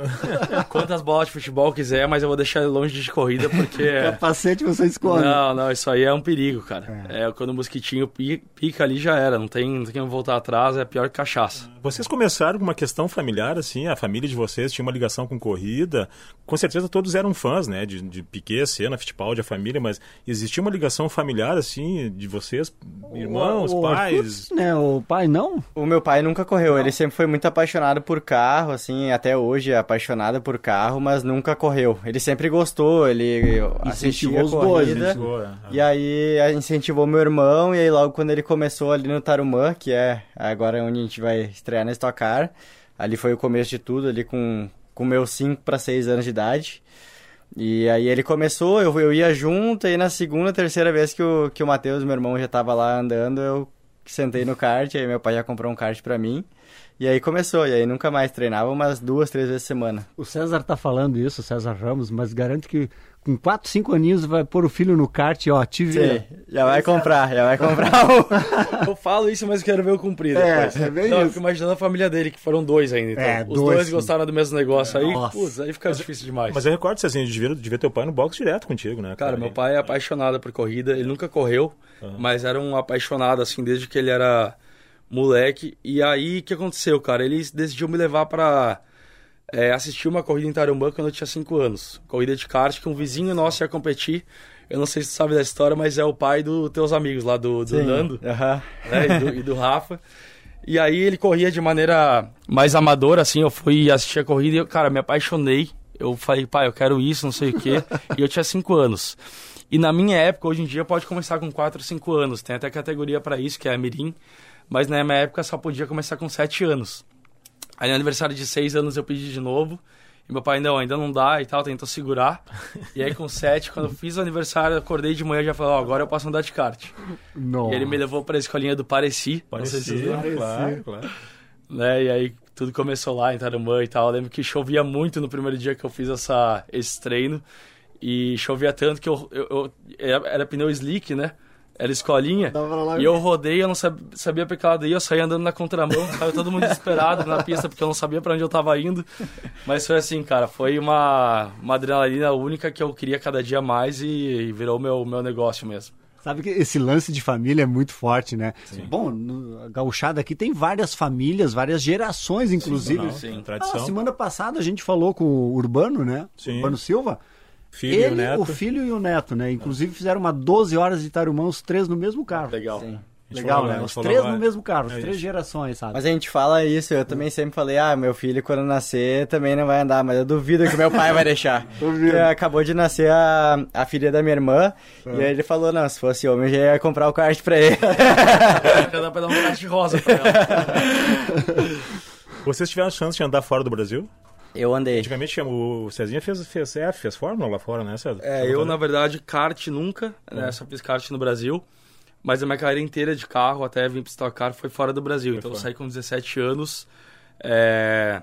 Speaker 3: quantas bolas de futebol quiser, mas eu vou deixar ele longe de corrida porque.
Speaker 2: Capacete você escolhe.
Speaker 3: Não, não, isso aí é um perigo, cara. É, é quando o mosquitinho pica ali já era, não tem, não tem como voltar atrás, é pior que cachaça.
Speaker 5: Vocês começaram com uma questão familiar, assim, a família de vocês tinha uma ligação com corrida, com certeza todos eram fãs, né, de, de Piquet, Senna, Fittipaldi, a família, mas existia uma ligação familiar, assim, de vocês, irmãos,
Speaker 2: o
Speaker 5: pais.
Speaker 2: Né? O pai não?
Speaker 4: O meu pai nunca correu, ele sempre foi muito apaixonado por carro, assim, até hoje é apaixonado por carro, mas nunca correu. Ele sempre gostou, ele assistia a
Speaker 2: os dois,
Speaker 4: corrida.
Speaker 5: incentivou, é.
Speaker 4: E aí incentivou meu irmão, e aí logo quando ele começou ali no Tarumã, que é agora onde a gente vai estrear na Stock Car, ali foi o começo de tudo, ali com, com meus 5 para 6 anos de idade. E aí ele começou, eu, eu ia junto, e na segunda, terceira vez que o, que o Matheus, meu irmão, já tava lá andando, eu sentei no kart, aí meu pai já comprou um kart pra mim. E aí começou, e aí nunca mais treinava umas duas, três vezes por semana.
Speaker 2: O César tá falando isso, o César Ramos, mas garanto que com 4, 5 aninhos vai pôr o filho no kart e ó, te
Speaker 4: Sim, já vai comprar, já vai comprar o...
Speaker 3: Eu falo isso, mas quero ver o cumprido
Speaker 2: É,
Speaker 3: depois.
Speaker 2: é bem
Speaker 3: Não, eu
Speaker 2: isso.
Speaker 3: fico imaginando a família dele, que foram dois ainda. Então.
Speaker 2: É,
Speaker 3: Os
Speaker 2: dois,
Speaker 3: dois, gostaram do mesmo negócio aí,
Speaker 2: Nossa.
Speaker 3: putz, aí fica difícil demais.
Speaker 5: Mas eu recordo, assim, de ver, de ver teu pai no box direto contigo, né?
Speaker 3: Cara, meu pai é apaixonado por corrida, ele nunca correu, mas era um apaixonado, assim, desde que ele era moleque. E aí, o que aconteceu, cara? Ele decidiu me levar pra é, assistir uma corrida em Tarumã quando eu tinha 5 anos. Corrida de kart que um vizinho nosso ia competir. Eu não sei se tu sabe da história, mas é o pai dos teus amigos lá, do, do Nando
Speaker 4: Aham.
Speaker 3: né, e, do, e do Rafa. E aí ele corria de maneira mais amadora, assim, eu fui assistir a corrida e, eu, cara, me apaixonei. Eu falei, pai, eu quero isso, não sei o quê. e eu tinha 5 anos. E na minha época, hoje em dia, pode começar com 4 ou 5 anos. Tem até categoria para isso, que é a Mirim. Mas na minha época só podia começar com 7 anos. Aí no aniversário de 6 anos eu pedi de novo. E meu pai, não, ainda não dá e tal, tentou segurar. E aí com 7, quando eu fiz o aniversário, eu acordei de manhã e já falei, ó, agora eu posso andar de kart.
Speaker 2: Não.
Speaker 3: E ele me levou para a escolinha do Pareci. não sei se
Speaker 5: claro, claro.
Speaker 3: né? E aí tudo começou lá em Tarumã e tal. Eu lembro que chovia muito no primeiro dia que eu fiz essa, esse treino. E chovia tanto que eu, eu, eu- era pneu slick, né? Era escolinha. E eu rodei, eu não sab- sabia pra que lado ia, eu saí andando na contramão. Saiu todo mundo desesperado na pista porque eu não sabia pra onde eu tava indo. Mas foi assim, cara, foi uma, uma adrenalina única que eu queria cada dia mais e, e virou meu, meu negócio mesmo.
Speaker 2: Sabe que esse lance de família é muito forte, né? Bom, no, a gauchada aqui tem várias famílias, várias gerações, inclusive.
Speaker 5: Não,
Speaker 3: sim.
Speaker 2: Ah,
Speaker 5: Tradição.
Speaker 2: semana passada a gente falou com o Urbano, né?
Speaker 5: Sim.
Speaker 2: Urbano Silva.
Speaker 5: Filho e
Speaker 2: Ele,
Speaker 5: o neto.
Speaker 2: o filho e o neto, né? Inclusive fizeram uma 12 horas de Tarumã, os três no mesmo carro.
Speaker 3: Legal.
Speaker 4: Sim.
Speaker 2: Legal,
Speaker 5: falou,
Speaker 2: né?
Speaker 5: a
Speaker 2: Os três
Speaker 5: lá.
Speaker 2: no mesmo carro, as
Speaker 5: É
Speaker 2: três gerações, sabe?
Speaker 4: Mas a gente fala isso, eu também sempre falei, ah, meu filho quando nascer também não vai andar, mas eu duvido que meu pai vai deixar.
Speaker 2: Duvido.
Speaker 4: Porque acabou de nascer a, a filha da minha irmã, e aí ele falou, não, se fosse homem eu já ia comprar o kart pra ele.
Speaker 3: Já dá pra dar um kart rosa pra ela.
Speaker 5: Vocês tiveram chance de andar fora do Brasil?
Speaker 4: Eu andei.
Speaker 5: Antigamente o Cezinha fez, fez, é, fez fórmula lá fora, né, César?
Speaker 3: É, eu, na verdade, kart nunca, né? Só fiz kart no Brasil. Mas a minha carreira inteira de carro, até vir para Stock Car, foi fora do Brasil. então eu
Speaker 5: fora.
Speaker 3: saí com 17 anos. é,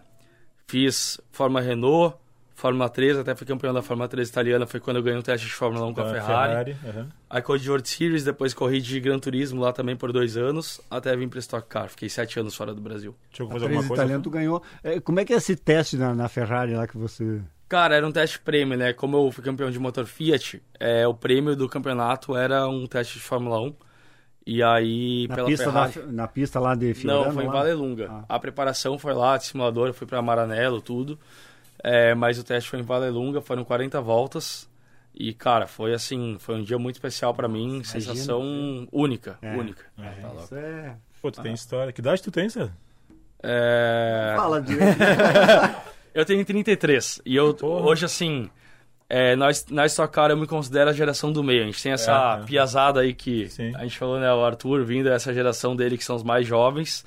Speaker 3: fiz Fórmula Renault, Fórmula 3, até fui campeão da Fórmula 3 italiana. Foi quando eu ganhei um teste de Fórmula 1 com a
Speaker 5: Da
Speaker 3: Ferrari.
Speaker 5: aham.
Speaker 3: Aí corri de World Series, depois corri de Gran Turismo lá também por dois anos, até vir para Stock Car. Fiquei sete anos fora do Brasil.
Speaker 5: Deixa eu fazer alguma coisa.
Speaker 2: italiano tu ganhou. É, como é que é esse teste na, na Ferrari lá que você...
Speaker 3: Cara, era um teste prêmio, né? Como eu fui campeão de motor Fiat, é, o prêmio do campeonato era um teste de Fórmula 1. E aí,
Speaker 2: Na
Speaker 3: pela
Speaker 2: pista,
Speaker 3: Ferrari...
Speaker 2: da- na pista lá de Fiorano?
Speaker 3: Não, foi em
Speaker 2: lá?
Speaker 3: Valelunga.
Speaker 2: Ah.
Speaker 3: A preparação foi lá, de simulador, fui pra Maranello, tudo. É, mas o teste foi em Valelunga, foram 40 voltas. E, cara, foi assim, foi um dia muito especial pra mim, sensação única,
Speaker 2: É.
Speaker 3: única.
Speaker 2: É,
Speaker 3: Tá louco.
Speaker 2: isso é...
Speaker 5: Pô, tu tem história. Que idade tu tem, César?
Speaker 3: É,
Speaker 2: Fala direito.
Speaker 3: Eu tenho 33. E eu,
Speaker 5: Porra.
Speaker 3: hoje, assim, é, nós, na Stock Car eu me considero a geração do meio. A gente tem essa
Speaker 5: É, é.
Speaker 3: piazada aí que
Speaker 5: Sim.
Speaker 3: a gente falou, né? O Arthur vindo, essa geração dele que são os mais jovens.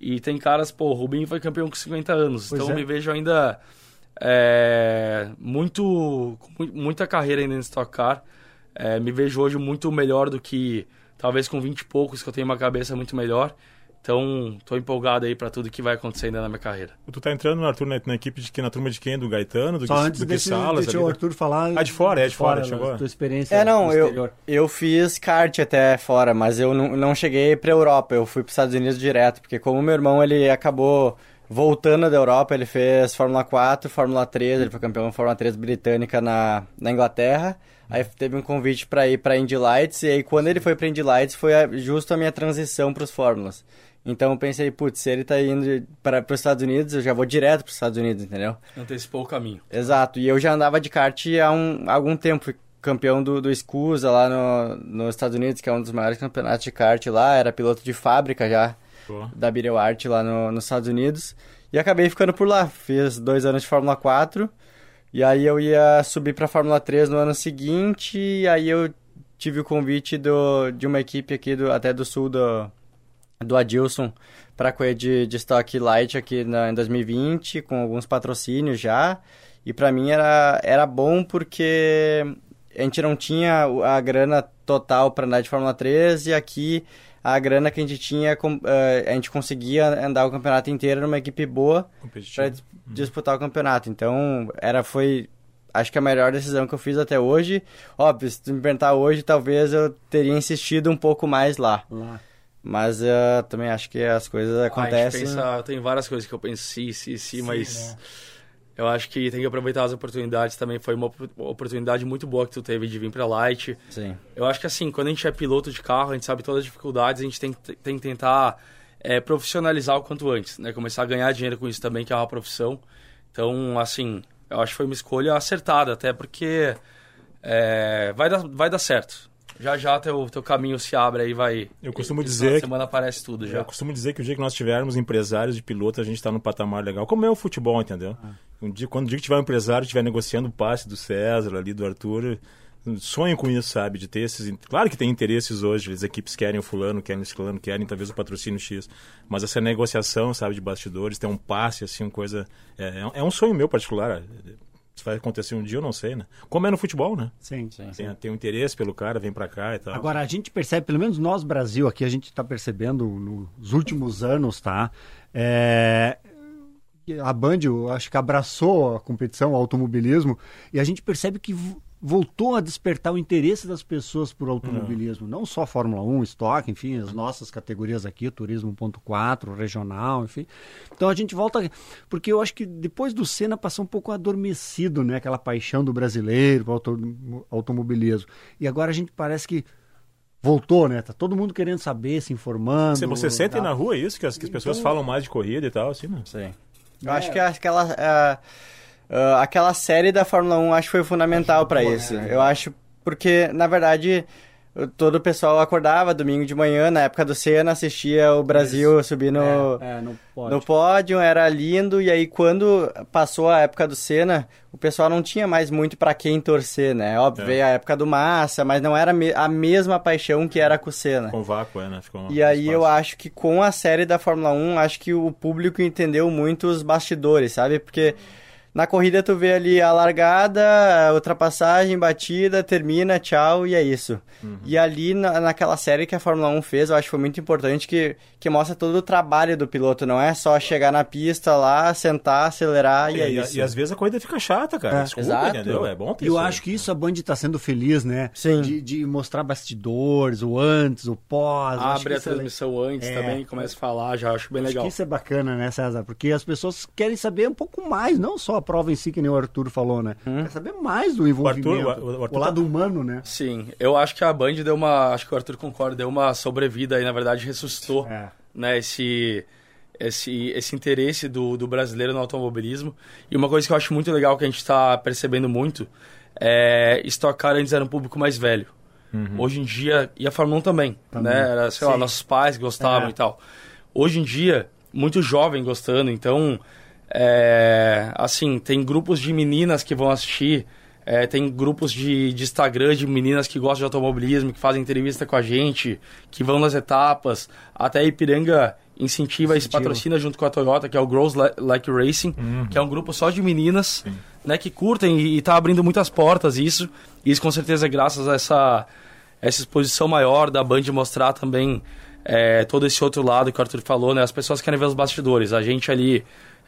Speaker 3: E tem caras, pô, o Rubinho foi campeão com 50 anos.
Speaker 2: Pois
Speaker 3: então
Speaker 2: é.
Speaker 3: eu me vejo ainda é, muito, muita carreira ainda no Stock Car. É, me vejo hoje muito melhor do que talvez com 20 e poucos, que eu tenho uma cabeça muito melhor. Então, tô empolgado aí pra tudo que vai acontecer ainda na minha carreira.
Speaker 5: Tu tá entrando, Arthur, na, na equipe de quem? Na turma de quem? Do Gaetano? Do,
Speaker 2: Só
Speaker 5: Gui-
Speaker 2: antes
Speaker 5: do
Speaker 2: deixa,
Speaker 5: Salas?
Speaker 2: deixa
Speaker 5: ali,
Speaker 2: o
Speaker 5: né?
Speaker 2: Arthur falar.
Speaker 5: Ah, de fora, é, de fora,
Speaker 2: né,
Speaker 5: chegou.
Speaker 2: Tua experiência
Speaker 4: É, não, eu, eu fiz kart até fora, mas eu não, não cheguei pra Europa, eu fui pros Estados Unidos direto, porque como meu irmão, ele acabou voltando da Europa, ele fez Fórmula 4, Fórmula 3, ele foi campeão da Fórmula 3 britânica na, na Inglaterra, aí teve um convite pra ir pra Indy Lights, e aí quando ele foi pra Indy Lights foi a- justo a minha transição pros Fórmulas. Então eu pensei, putz, se ele tá indo para os Estados Unidos, eu já vou direto pros Estados Unidos, entendeu?
Speaker 3: Antecipou o caminho.
Speaker 4: Exato, e eu já andava de kart há, um, há algum tempo. campeão do, do Escusa lá no, nos Estados Unidos, que é um dos maiores campeonatos de kart lá, era piloto de fábrica já,
Speaker 5: Pô.
Speaker 4: da Birel Art lá no, nos Estados Unidos. E acabei ficando por lá, fiz dois anos de Fórmula 4, e aí eu ia subir pra Fórmula 3 no ano seguinte, e aí eu tive o convite do, de uma equipe aqui, do, até do sul do, do Adilson, para correr de, de Stock Light aqui na, em 2020, com alguns patrocínios já. E para mim era, era bom porque a gente não tinha a grana total para andar de Fórmula 3 e aqui a grana que a gente tinha, eh, a gente conseguia andar o campeonato inteiro numa equipe boa para
Speaker 5: Competitivo.
Speaker 4: disputar o campeonato. Então, era foi acho que a melhor decisão que eu fiz até hoje. Óbvio, se tu me perguntar hoje, talvez eu teria insistido um pouco mais lá.
Speaker 2: Lá.
Speaker 4: Mas eu também acho que as coisas
Speaker 3: Ah, a gente
Speaker 4: acontecem.
Speaker 3: pensa, tem várias coisas que eu penso, sim, sim, sim, mas
Speaker 2: né?
Speaker 3: Eu acho que tem que aproveitar as oportunidades também. Foi uma op- oportunidade muito boa que tu teve de vir pra Light.
Speaker 4: Sim.
Speaker 3: Eu acho que assim, quando a gente é piloto de carro, a gente sabe todas as dificuldades, a gente tem, que- tem que tentar é, profissionalizar o quanto antes, né? Começar a ganhar dinheiro com isso também, que é uma profissão. Então, assim, eu acho que foi uma escolha acertada, até porque é, vai, dar, vai dar certo. Já já teu, teu caminho se abre aí, vai.
Speaker 5: Eu costumo dizer que-
Speaker 3: semana aparece tudo já.
Speaker 5: Eu costumo dizer que o dia que nós tivermos empresários de piloto, a gente está num patamar legal. Como é o futebol, entendeu? Um dia, quando o dia que tiver um empresário, estiver negociando o passe do César, ali do Arthur, sonho com isso, sabe? De ter esses. Claro que tem interesses hoje, as equipes querem o fulano, querem o ciclano, querem talvez o patrocínio X. Mas essa negociação, sabe, de bastidores, ter um passe, assim, uma coisa. É, é um sonho meu particular. Se vai acontecer um dia, eu não sei, né? Como é no futebol, né?
Speaker 2: Sim.
Speaker 5: Tem, tem um interesse pelo cara, vem pra cá e tal.
Speaker 2: Agora, a gente percebe, pelo menos nós, Brasil, aqui, a gente está percebendo nos últimos anos, tá? É, A Band, eu acho que abraçou a competição, o automobilismo, e a gente percebe que vo- voltou a despertar o interesse das pessoas por automobilismo. Não só Fórmula 1, Stock, enfim, as nossas categorias aqui, Turismo 1.4, regional, enfim. Então a gente volta. Porque eu acho que depois do Senna passou um pouco adormecido, né? Aquela paixão do brasileiro para auto, automobilismo. E agora a gente parece que voltou, né? Tá todo mundo querendo saber, se informando.
Speaker 5: Você, você sente
Speaker 2: tá?
Speaker 5: na rua isso, que as, que as pessoas
Speaker 2: Então-
Speaker 5: falam mais de corrida e tal, assim, né?
Speaker 4: Sim. Eu acho que aquela, ah, ah, aquela série da Fórmula 1 acho que foi fundamental para isso. Eu acho porque, na verdade, todo o pessoal acordava domingo de manhã, na época do Senna, assistia o Brasil subir no,
Speaker 2: É, não pode.
Speaker 4: no pódio, era lindo, e aí quando passou a época do Senna, o pessoal não tinha mais muito pra quem torcer, né? Óbvio,
Speaker 5: É.
Speaker 4: veio a época do Massa, mas não era a mesma paixão que era com o Senna.
Speaker 5: Com vácuo, é, né? Ficou
Speaker 4: E aí eu acho que com a série da Fórmula 1, acho que o público entendeu muito os bastidores, sabe? Porque na corrida tu vê ali a largada, a ultrapassagem, batida, termina, tchau, e é isso.
Speaker 5: Uhum.
Speaker 4: E ali na, naquela série que a Fórmula 1 fez, eu acho que foi muito importante que, que mostra todo o trabalho do piloto, não é só chegar na pista lá, sentar, acelerar e, é
Speaker 5: E,
Speaker 4: isso.
Speaker 5: e às vezes a corrida fica chata, cara.
Speaker 2: É.
Speaker 5: Desculpa,
Speaker 4: Exato.
Speaker 5: entendeu? É bom ter
Speaker 2: Eu
Speaker 5: isso aí.
Speaker 2: acho que isso a Band está sendo feliz, né?
Speaker 4: Sim.
Speaker 2: De, de mostrar bastidores, o antes, o pós.
Speaker 3: Abre
Speaker 2: que
Speaker 3: a
Speaker 2: é
Speaker 3: transmissão antes
Speaker 2: É.
Speaker 3: também, começa a falar, já acho bem
Speaker 2: Acho
Speaker 3: legal.
Speaker 2: que isso é bacana, né, César? Porque as pessoas querem saber um pouco mais, não só a prova em si, que nem o Arthur falou, né? Quer saber mais do envolvimento,
Speaker 5: Arthur- o- o Arthur
Speaker 2: o lado humano, né?
Speaker 3: Sim, eu acho que a Band deu uma. Acho que o Arthur concorda, deu uma sobrevida aí, na verdade, ressuscitou
Speaker 2: É.
Speaker 3: né, esse, esse, esse interesse do, do brasileiro no automobilismo. E uma coisa que eu acho muito legal que a gente está percebendo muito é Stock Car antes era um público mais velho. Hoje em dia, e a Fórmula 1 também,
Speaker 2: Também.
Speaker 3: né? Era, sei lá,
Speaker 2: Sim.
Speaker 3: nossos pais gostavam
Speaker 2: É.
Speaker 3: e tal. Hoje em dia, muito jovem gostando, então, é, assim, tem grupos de meninas que vão assistir, é, tem grupos de, de Instagram de meninas que gostam de automobilismo, que fazem entrevista com a gente, que vão nas etapas, até a Ipiranga incentiva e patrocina junto com a Toyota, que é o Girls Li- Like Racing, que é um grupo só de meninas, né, que curtem e, e tá abrindo muitas portas isso. Isso com certeza é graças a essa, essa exposição maior da Band mostrar também é, todo esse outro lado que o Arthur falou, né? As pessoas querem ver os bastidores. A gente ali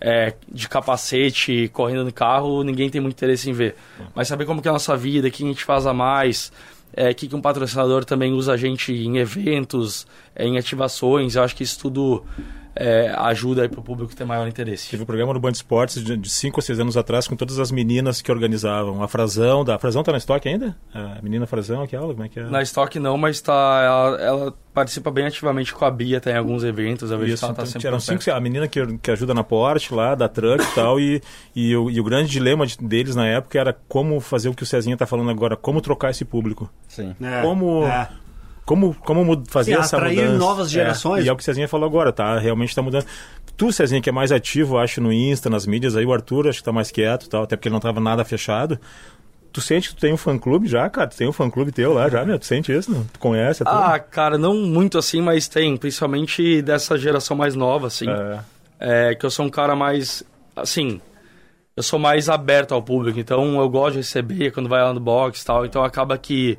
Speaker 3: é, de capacete, correndo no carro, ninguém tem muito interesse em ver. Mas saber como que é a nossa vida, o que a gente faz a mais, é, que, que um patrocinador também usa a gente em eventos, é, em ativações, eu acho que isso tudo é, ajuda aí pro público ter maior interesse.
Speaker 5: Tive um programa no Band Esportes de 5 ou 6 anos atrás com todas as meninas que organizavam. A Frazão, da a Frazão tá na estoque ainda? A menina Frazão, aquela, como é que é?
Speaker 3: Na estoque não, mas tá, ela, ela participa bem ativamente com a Bia, tem alguns eventos,
Speaker 5: Isso,
Speaker 3: ela tá
Speaker 5: então,
Speaker 3: sempre
Speaker 5: eram cinco, a menina que, que ajuda na Porsche lá, da Truck e tal, e, e, o, e o grande dilema de- deles na época era como fazer o que o Cezinha tá falando agora, como trocar esse público.
Speaker 4: Sim.
Speaker 2: É,
Speaker 5: Como-
Speaker 2: é.
Speaker 5: Como, como fazer
Speaker 2: Sim,
Speaker 5: essa
Speaker 2: atrair
Speaker 5: mudança.
Speaker 2: novas gerações.
Speaker 5: É, e é o que o Cezinha falou agora, tá? Realmente tá mudando. Tu, Cezinha, que é mais ativo, acho, no Insta, nas mídias, aí o Arthur acho que tá mais quieto tal, até porque ele não tava nada fechado. Tu sente que tu tem um fã-clube já, cara? Tu tem um fã-clube teu lá já, meu? Tu sente isso? Não? Tu conhece? É tudo?
Speaker 3: Ah, cara, não muito assim, mas tem, principalmente dessa geração mais nova, assim.
Speaker 5: É.
Speaker 3: É, que eu sou um cara mais, assim, eu sou mais aberto ao público, então eu gosto de receber quando vai lá no box e tal, então acaba que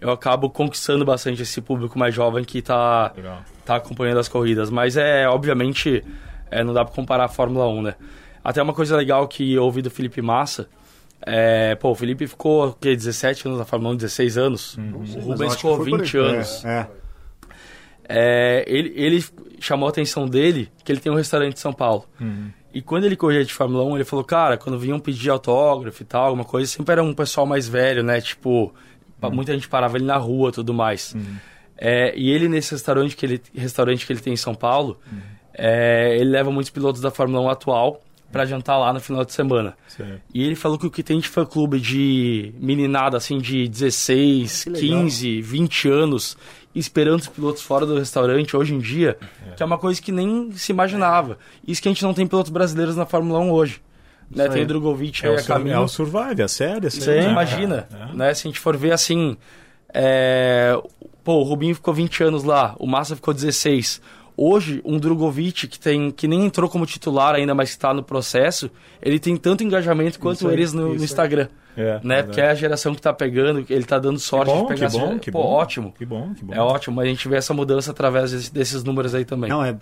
Speaker 3: eu acabo conquistando bastante esse público mais jovem que tá,
Speaker 5: Legal.
Speaker 3: tá acompanhando as corridas, mas é, obviamente, é, não dá pra comparar a Fórmula 1, né? Até uma coisa legal que eu ouvi do Felipe Massa, é, pô, o Felipe ficou, o quê, 17 anos na Fórmula 1, 16 anos? O
Speaker 2: Mas eu
Speaker 3: Rubens ficou
Speaker 2: foi por
Speaker 3: 20
Speaker 2: aí.
Speaker 3: anos.
Speaker 2: É, é.
Speaker 3: É, ele, ele chamou a atenção dele que ele tem um restaurante em São Paulo. E quando ele corria de Fórmula 1, ele falou, cara, quando vinham pedir autógrafo e tal, alguma coisa, sempre era um pessoal mais velho, né? Tipo, pa- muita gente parava ele na rua e tudo mais. É, e ele, nesse restaurante que ele, restaurante que ele tem em São Paulo, é, ele leva muitos pilotos da Fórmula 1 atual pra jantar lá no final de semana.
Speaker 5: Certo.
Speaker 3: E ele falou que o que tem de fã-clube de meninada, assim, de 16,
Speaker 2: Que legal.
Speaker 3: 15, 20 anos, esperando os pilotos fora do restaurante hoje em dia, que é uma coisa que nem se imaginava. Isso que a gente não tem pilotos brasileiros na Fórmula 1 hoje. Né? Tem o Drogovic
Speaker 5: É,
Speaker 3: aí
Speaker 5: o
Speaker 3: a caminho.
Speaker 5: é o Survive, a série, assim,
Speaker 3: Você
Speaker 5: né?
Speaker 3: imagina,
Speaker 5: É.
Speaker 3: né? Se a gente for ver assim, é, pô, o Rubinho ficou 20 anos lá, o Massa ficou 16. Hoje, um Drogovic que, tem, que nem entrou como titular ainda, mas que está no processo, ele tem tanto engajamento quanto
Speaker 2: Isso
Speaker 3: eles no, no
Speaker 2: isso aí.
Speaker 5: É,
Speaker 3: né? Porque é a geração que tá pegando, ele tá dando
Speaker 5: Que
Speaker 3: sorte
Speaker 5: bom,
Speaker 3: de pegar
Speaker 5: que bom,
Speaker 3: essa-
Speaker 5: que
Speaker 3: Pô,
Speaker 5: bom.
Speaker 3: ótimo.
Speaker 5: Que bom, que bom.
Speaker 3: É ótimo, mas a gente vê essa mudança através desse- desses números aí também.
Speaker 2: Não, é,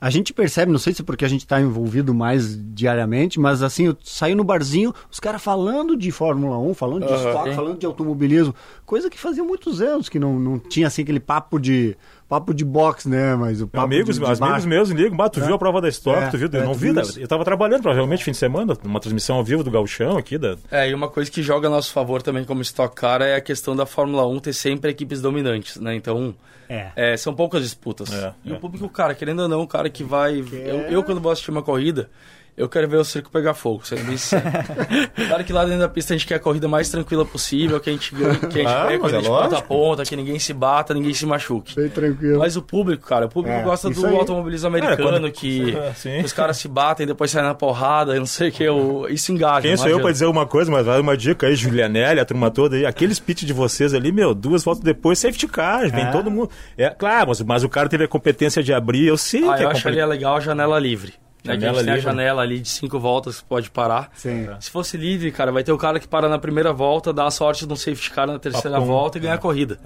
Speaker 2: a gente percebe, não sei se é porque a gente está envolvido mais diariamente, mas assim, eu saio no barzinho, os caras falando de Fórmula 1, falando de
Speaker 3: Aham.
Speaker 2: estoque,
Speaker 4: Sim.
Speaker 2: falando de automobilismo, coisa que fazia muitos anos que não, não tinha assim aquele papo de papo de boxe, né? Mas o papo
Speaker 5: Amigos,
Speaker 2: de, de
Speaker 5: os amigos
Speaker 2: bar.
Speaker 5: meus ligam, bah, tu viu a prova da Stock,
Speaker 2: É,
Speaker 5: tu viu?
Speaker 2: é,
Speaker 5: eu não vi,
Speaker 2: isso?
Speaker 5: eu tava trabalhando provavelmente fim de semana, uma transmissão ao vivo do Gauchão aqui, da,
Speaker 3: É, e uma coisa que joga a nosso favor também como Stock Car é a questão da Fórmula 1 ter sempre equipes dominantes, né? Então,
Speaker 2: É.
Speaker 3: é, são poucas disputas.
Speaker 5: É,
Speaker 3: e
Speaker 5: é.
Speaker 3: o público, cara, querendo ou não, o cara que vai... Eu, eu, quando vou assistir uma corrida, eu quero ver o circo pegar fogo, sendo bem sincero. claro que lá dentro da pista a gente quer a corrida mais tranquila possível, que a gente ganhe, que a gente
Speaker 5: Ah,
Speaker 3: ganhe a
Speaker 5: mas
Speaker 3: corrida
Speaker 5: é
Speaker 3: de ponta a ponta, que ninguém se bata, ninguém se machuque.
Speaker 2: Bem tranquilo.
Speaker 3: Mas o público, cara, o público
Speaker 2: É,
Speaker 3: gosta do
Speaker 2: aí.
Speaker 3: automobilismo americano,
Speaker 5: quando-
Speaker 3: que
Speaker 5: É, sim.
Speaker 3: os caras se batem, depois saem na porrada, eu não sei o que, eu... isso engaja.
Speaker 5: Quem sou eu pra dizer uma coisa, mas vai uma dica aí, Julianelli, a turma toda aí, aqueles pit de vocês ali, meu, duas voltas depois, safety car, vem
Speaker 2: É.
Speaker 5: todo mundo. É, claro, mas, mas o cara teve a competência de abrir, eu sei
Speaker 3: Ah,
Speaker 5: que
Speaker 3: eu
Speaker 5: é
Speaker 3: acharia legal a janela livre. Né, que a
Speaker 5: Janela
Speaker 3: gente tem a janela ali de cinco voltas que pode parar.
Speaker 2: Sim.
Speaker 3: Se fosse livre, cara, vai ter o cara que para na primeira volta, dá a sorte de um safety car na terceira
Speaker 5: Papum.
Speaker 3: volta e ganhar a corrida.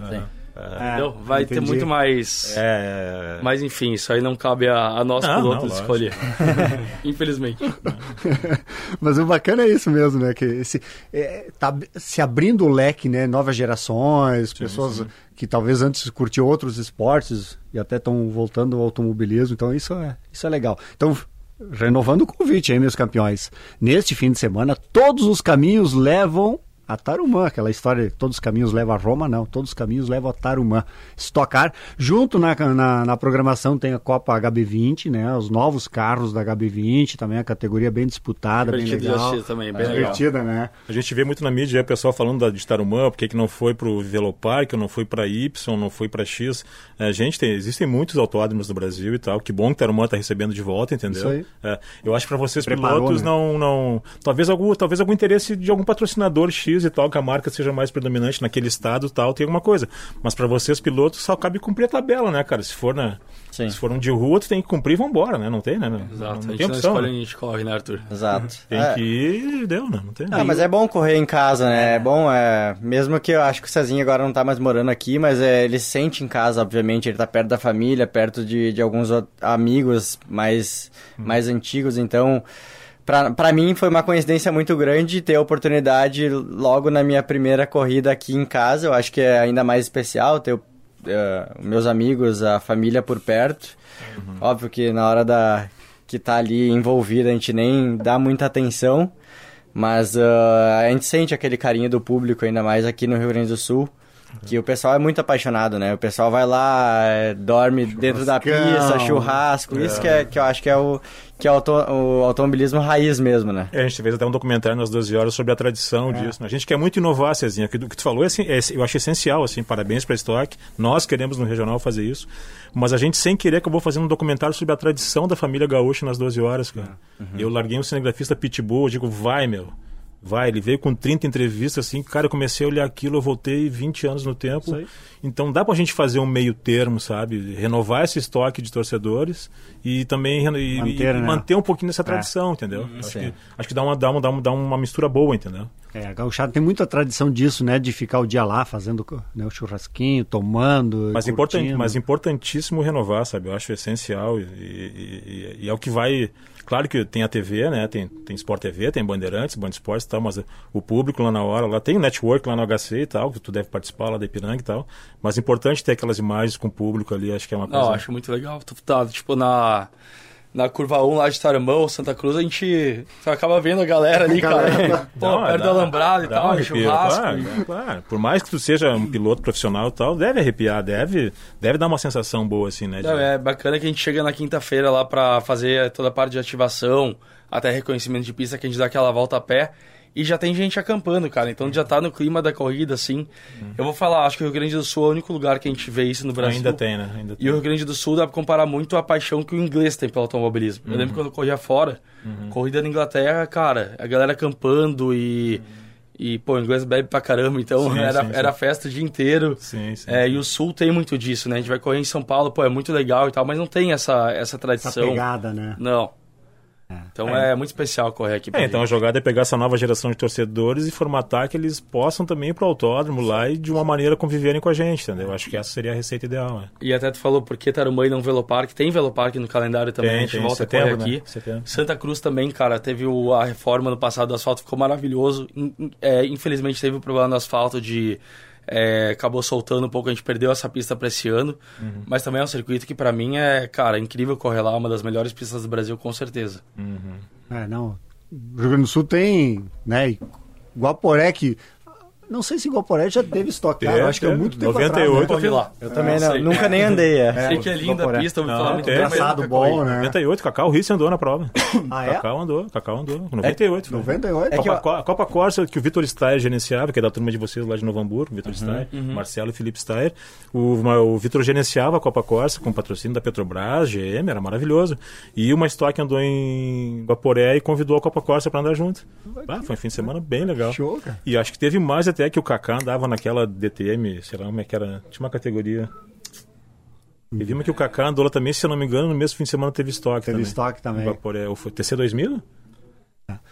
Speaker 2: É,
Speaker 3: Entendeu? Vai ter
Speaker 2: entendi.
Speaker 3: muito mais.
Speaker 5: É, é,
Speaker 3: Mas enfim, isso aí não cabe a, a nós
Speaker 5: Não,
Speaker 3: pilotos
Speaker 5: não,
Speaker 3: escolher. Infelizmente.
Speaker 2: Mas o bacana é isso mesmo, né? Que esse, é, tá se abrindo o leque, né? Novas gerações, pessoas que talvez antes curtiam outros esportes e até estão voltando ao automobilismo. Então isso é, isso é legal. Então, renovando o convite aí, meus campeões. Neste fim de semana, todos os caminhos levam a Tarumã, aquela história, todos os caminhos levam a Roma, não, todos os caminhos levam a Tarumã. Estocar, junto na, na, na programação tem a Copa HB20, né, os novos carros da HB20, também a categoria bem disputada, bem
Speaker 3: Divertido de
Speaker 2: legal.
Speaker 3: também, bem legal.
Speaker 2: Divertida, né?
Speaker 5: A gente vê muito na mídia o pessoal falando da, de Tarumã, por que não foi pro Velopark, não foi para Y, não foi para X. É, gente, tem, existem muitos autódromos no Brasil e tal. Que bom que Tarumã tá recebendo de volta, entendeu?
Speaker 2: Isso aí.
Speaker 5: É, eu acho que para vocês
Speaker 2: Preparou,
Speaker 5: pilotos
Speaker 2: né?
Speaker 5: não, não, talvez algum, talvez algum interesse de algum patrocinador X e tal, que a marca seja mais predominante naquele estado e tal, tem alguma coisa. Mas para vocês pilotos só cabe cumprir a tabela, né, cara? Se for na,
Speaker 4: Sim.
Speaker 5: se for um de rua, tu tem que cumprir e vambora, né? Não tem, né? Não,
Speaker 3: Exato.
Speaker 5: não,
Speaker 3: a
Speaker 5: não
Speaker 3: gente
Speaker 5: tem
Speaker 3: não
Speaker 5: opção.
Speaker 3: escolhe,
Speaker 5: né?
Speaker 3: a gente corre, né, Arthur?
Speaker 4: Exato.
Speaker 5: Tem
Speaker 4: É.
Speaker 5: que ir e deu, né? Não tem.
Speaker 4: Ah, mas é bom correr em casa, né? É bom, é... mesmo que eu acho que o Cezinho agora não tá mais morando aqui, mas é, ele se sente em casa, obviamente, ele tá perto da família, perto de, de alguns amigos mais, mais antigos, então... Pra, pra mim foi uma coincidência muito grande ter a oportunidade logo na minha primeira corrida aqui em casa. Eu acho que é ainda mais especial ter uh, meus amigos, a família por perto. Uhum. Óbvio que na hora da que tá ali envolvida a gente nem dá muita atenção, mas uh, a gente sente aquele carinho do público, ainda mais aqui no Rio Grande do Sul. Que o pessoal é muito apaixonado, né? O pessoal vai lá, é, dorme dentro da pista, churrasco. É. Isso que, é, que eu acho que é o, que é o, auto, o automobilismo raiz mesmo, né?
Speaker 5: É, a gente fez até um documentário nas 12 horas sobre a tradição é. disso. Né? A gente quer muito inovar, Cezinha. O que, que tu falou, é, assim, é, eu acho essencial, assim, parabéns para a Stock. Nós queremos no Regional fazer isso. Mas a gente, sem querer, acabou fazendo um documentário sobre a tradição da família gaúcha nas 12 horas, cara. Uhum. Eu larguei um cinegrafista Pitbull, eu digo, vai, meu Vai, ele veio com 30 entrevistas, assim, cara, eu comecei a olhar aquilo, eu voltei 20 anos no tempo. Então dá pra gente fazer um meio termo, sabe? Renovar esse estoque de torcedores e também e, manter, e, né? manter um pouquinho dessa é. tradição, é. entendeu? Hum, acho, que, acho que dá uma, dá, uma, dá, uma, dá uma mistura boa, entendeu?
Speaker 2: É, a gauchada tem muita tradição disso, né? De ficar o dia lá fazendo né, o churrasquinho, tomando.
Speaker 5: Mas, important, mas importantíssimo renovar, sabe? Eu acho essencial e, e, e é o que vai Claro que tem a TV, né? Tem, tem Sport TV, tem Bandeirantes, Band Esportes e tal, mas o público lá na hora, lá tem o network lá no HC e tal, que tu deve participar lá da Ipiranga e tal. Mas é importante ter aquelas imagens com o público ali, acho que é uma coisa.
Speaker 3: Não, acho muito legal. Tu tá, tipo, na na curva 1 lá de Taramão, Santa Cruz, a gente acaba vendo a galera ali, cara. Pô, não, perto do alambrado e tal, um churrasco.
Speaker 5: Claro, e... claro. Por mais que tu seja um piloto profissional e tal, deve arrepiar, deve, deve dar uma sensação boa, assim, né? De...
Speaker 3: Não, é bacana que a gente chega na quinta-feira lá para fazer toda a parte de ativação, até reconhecimento de pista, que a gente dá aquela volta a pé. E já tem gente acampando, cara. Então já tá no clima da corrida, assim. Uhum. Eu vou falar, acho que o Rio Grande do Sul é o único lugar que a gente vê isso no Brasil.
Speaker 5: Ainda tem, né? Ainda tem.
Speaker 3: E o Rio Grande do Sul dá pra comparar muito a paixão que o inglês tem pelo automobilismo. Uhum. Eu lembro quando eu corria fora, uhum. corrida na Inglaterra, cara, a galera acampando e. E, pô, o inglês bebe pra caramba, então sim, era, sim, sim. era festa o dia inteiro.
Speaker 5: Sim, sim.
Speaker 3: É, e o Sul tem muito disso, né? A gente vai correr em São Paulo, pô, é muito legal e tal, mas não tem essa, essa tradição. Essa
Speaker 2: pegada, né?
Speaker 3: Não. Então é. é. muito especial correr aqui.
Speaker 5: É, então a jogada é pegar essa nova geração de torcedores e formatar que eles possam também ir pro autódromo lá e de uma maneira conviverem com a gente, entendeu? Acho que essa seria a receita ideal. Né?
Speaker 3: E até tu falou por que Tarumã e não Velopark. Tem Velopark no calendário também, tem, a gente tem, volta setembro, correr aqui. Né? Santa Cruz também, cara, teve o, a reforma no passado do asfalto, ficou maravilhoso. É, infelizmente teve o um problema no asfalto de é, acabou soltando um pouco, a gente perdeu essa pista para esse ano. Uhum. Mas também é um circuito que para mim é, cara, incrível correr lá, uma das melhores pistas do Brasil, com certeza.
Speaker 2: Uhum. É, não. O Rio Grande do Sul tem, né, Guaporé que não sei se Guaporé já teve estoque, cara. Eu acho que é muito tempo
Speaker 5: 98
Speaker 2: atrás,
Speaker 5: né? eu lá.
Speaker 4: Eu também não, nunca nem andei. É.
Speaker 3: Sei que é linda a pista, ouvi falar muito
Speaker 2: bem. Traçado bom, né?
Speaker 5: 98, Cacau Risse andou na prova.
Speaker 2: Ah, é?
Speaker 5: Cacau andou, Cacau andou. 98.
Speaker 2: É, 98?
Speaker 5: É que Copa, a Copa Corsa, que o Vitor Steyer gerenciava, que é da turma de vocês lá de Novo Hamburgo, Vitor uhum, Steyer, uhum. Marcelo e Felipe Steyer. O, o Vitor gerenciava a Copa Corsa com patrocínio da Petrobras, GM, era maravilhoso. E uma estoque andou em Guaporé e convidou a Copa Corsa para andar junto. Ah, foi um fim de semana bem legal.
Speaker 2: Show, cara.
Speaker 5: E acho que teve mais até que o Kaká andava naquela DTM, sei lá como é que era, tinha uma categoria. E vimos que o Kaká andou lá também, se eu não me engano, no mesmo fim de semana teve estoque
Speaker 2: teve
Speaker 5: também.
Speaker 2: Teve estoque também.
Speaker 5: Vaporé, ou foi TC2000?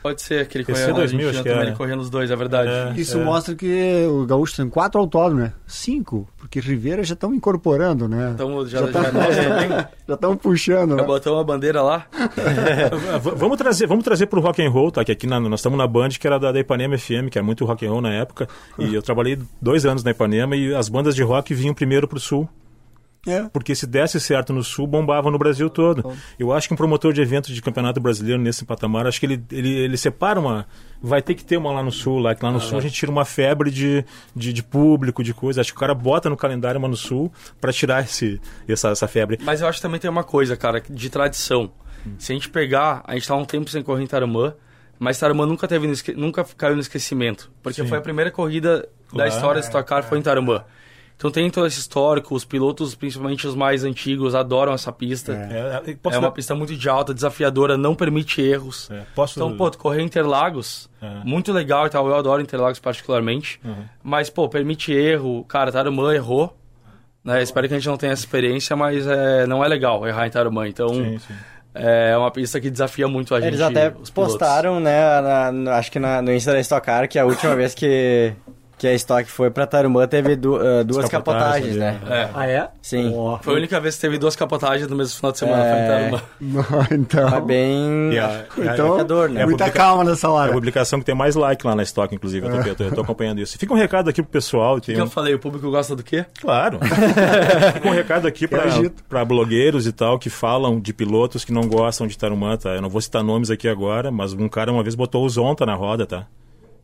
Speaker 3: Pode ser que ele correu, 2000, acho que é. ele correndo os dois, é verdade. É,
Speaker 2: Isso é. mostra que o Gaúcho tem quatro autódromos, né? Cinco, porque Rivera já estão incorporando, né?
Speaker 3: Então, já estão já,
Speaker 2: já, já puxando,
Speaker 3: já
Speaker 2: né?
Speaker 3: botou uma bandeira lá.
Speaker 5: vamos trazer, vamos trazer pro rock and roll, tá? Que aqui na, nós estamos na Band, que era da, da Ipanema FM, que é muito rock and roll na época. E eu trabalhei dois anos na Ipanema e as bandas de rock vinham primeiro pro sul. É. Porque se desse certo no Sul, bombava no Brasil todo. Eu acho que um promotor de eventos de campeonato brasileiro nesse patamar, acho que ele, ele, ele separa uma. Vai ter que ter uma lá no Sul, lá, que lá no ah, Sul a gente tira uma febre de, de, de, público, de coisa. Acho que o cara bota no calendário uma no Sul para tirar esse, essa, essa febre.
Speaker 3: Mas eu acho que também tem uma coisa, cara, de tradição. Hum. Se a gente pegar, a gente tá um tempo sem correr em Taramã, mas Taramã nunca, teve nunca caiu no esquecimento. Porque Sim. foi a primeira corrida claro, da história de Stock Car, foi em Taramã. Então tem todo esse histórico, os pilotos, principalmente os mais antigos, adoram essa pista. É, é, é uma dar... pista muito de alta, desafiadora, não permite erros. É, posso... Então, pô, correr Interlagos, é. muito legal e tal, eu adoro Interlagos particularmente. Uhum. Mas, pô, permite erro, cara, Tarumã errou. Né? Espero que a gente não tenha essa experiência, mas é, não é legal errar em Tarumã. Então, sim, sim. É uma pista que desafia muito a gente.
Speaker 4: Eles até postaram, né, na, acho que na, no Insta da Stock Car, que a última vez que que a Stock foi pra Tarumã, teve du- ah, duas
Speaker 5: capotagens
Speaker 4: né?
Speaker 5: ali,
Speaker 3: É.
Speaker 2: Ah, é?
Speaker 4: Sim.
Speaker 2: Ó.
Speaker 3: Foi a única vez que teve duas capotagens no mesmo final de semana.
Speaker 4: É.
Speaker 3: Foi em Tarumã.
Speaker 2: então,
Speaker 4: Foi bem
Speaker 5: e a-
Speaker 2: então
Speaker 4: provocador, né?
Speaker 5: É
Speaker 2: muita
Speaker 5: publica-
Speaker 2: calma nessa
Speaker 5: É a
Speaker 2: hora.
Speaker 5: publicação que tem mais like lá na Stock, inclusive. Eu tô, eu tô- eu tô acompanhando isso. Fica um recado aqui pro pessoal.
Speaker 3: O que eu falei? O público gosta do quê?
Speaker 5: Claro. Fica um recado aqui pra, pra blogueiros e tal que falam de pilotos que não gostam de Tarumã, tá? Eu não vou citar nomes aqui agora, mas um cara uma vez botou o Zonta na roda, tá?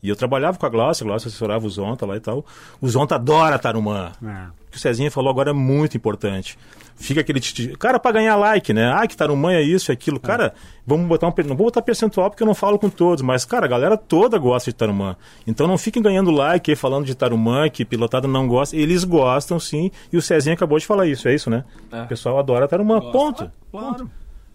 Speaker 5: E eu trabalhava com a Glaucia, a Glaucia assessorava o Zonta lá e tal. O Zonta adora Tarumã.
Speaker 2: É.
Speaker 5: O que o Cezinha falou agora é muito importante. Fica aquele. titi- Cara, pra ganhar like, né? Ah, que Tarumã é isso, é aquilo. Cara, vamos botar um. Não vou botar percentual porque eu não falo com todos, mas, cara, a galera toda gosta de Tarumã. Então não fiquem ganhando like aí falando de Tarumã, que pilotada não gosta. Eles gostam sim. E o Cezinha acabou de falar isso, é isso, né?
Speaker 3: É.
Speaker 5: O pessoal adora Tarumã. Ponto.
Speaker 2: Claro.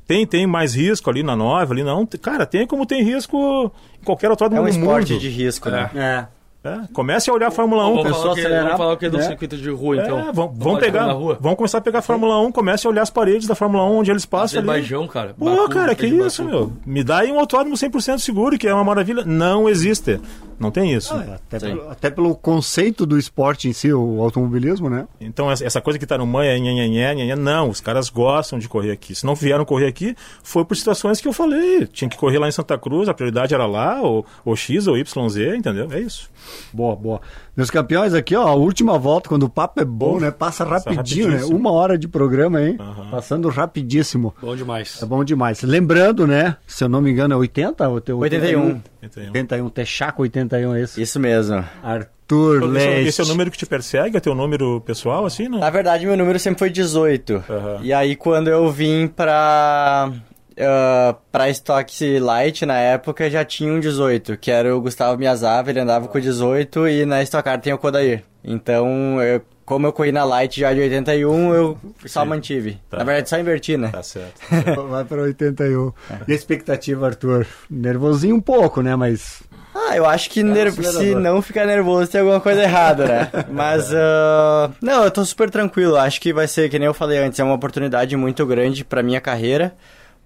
Speaker 5: Tem, tem mais risco ali na nova, ali não. Cara, tem como tem risco em qualquer autódromo
Speaker 4: É um
Speaker 5: no
Speaker 4: esporte
Speaker 5: mundo.
Speaker 4: de risco, né?
Speaker 2: É.
Speaker 5: É, Comece a olhar a Fórmula 1.
Speaker 3: Vamos falar, o que,
Speaker 2: acelerar,
Speaker 3: vamos falar que do
Speaker 2: né?
Speaker 3: circuito de rua, então.
Speaker 5: É, vão,
Speaker 3: Vamos
Speaker 5: vão pegar, vão começar a pegar a Fórmula 1, comece a olhar as paredes da Fórmula 1 onde eles passam ali.
Speaker 3: Azerbaijão, cara.
Speaker 5: Pô,
Speaker 3: Baku,
Speaker 5: cara, que isso, meu? Me dá aí um autódromo 100% seguro, que é uma maravilha. Não existe. Não tem isso.
Speaker 2: Ah, até, pelo, até pelo conceito do esporte em si, o automobilismo, né?
Speaker 5: Então, essa coisa que tá no manha, é nhanhanhé, nhanhé, não, os caras gostam de correr aqui. Se não vieram correr aqui, foi por situações que eu falei. Tinha que correr lá em Santa Cruz, a prioridade era lá, ou, ou X ou YZ, entendeu? É isso.
Speaker 2: Boa, boa. Meus campeões aqui, ó, a última volta, quando o papo é bom,
Speaker 5: Uf,
Speaker 2: né? Passa
Speaker 5: passa
Speaker 2: rapidinho, né? Uma hora de programa, hein?
Speaker 5: Aham.
Speaker 2: Passando rapidíssimo.
Speaker 3: Bom demais.
Speaker 2: É bom demais. Lembrando, né? Se eu não me engano, é 80? ou tem
Speaker 4: 81.
Speaker 2: 81, Texaco 81, é esse.
Speaker 4: Isso mesmo.
Speaker 2: Arthur Leite.
Speaker 5: esse é o número que te persegue? É teu número pessoal, assim, não?
Speaker 4: Na verdade, meu número sempre foi 18.
Speaker 5: Aham.
Speaker 4: E aí, quando eu vim pra. Uh, pra Stock Light na época já tinha um 18, que era o Gustavo Miazava, ele andava com 18 e na Stock Car tem o Kodair. Então, eu- como eu corri na Light já de 81, eu só
Speaker 5: Sim.
Speaker 4: mantive.
Speaker 5: Tá.
Speaker 4: Na verdade, só inverti, né?
Speaker 5: Tá certo.
Speaker 2: Vai para 81. E a expectativa, Arthur? Nervosinho um pouco, né? Mas.
Speaker 4: Ah, eu acho que ner-
Speaker 2: acelerador.
Speaker 4: se não ficar nervoso tem alguma coisa errada, né? Mas, ah, não, eu tô super tranquilo. Acho que vai ser, que nem eu falei antes, é uma oportunidade muito grande pra minha carreira.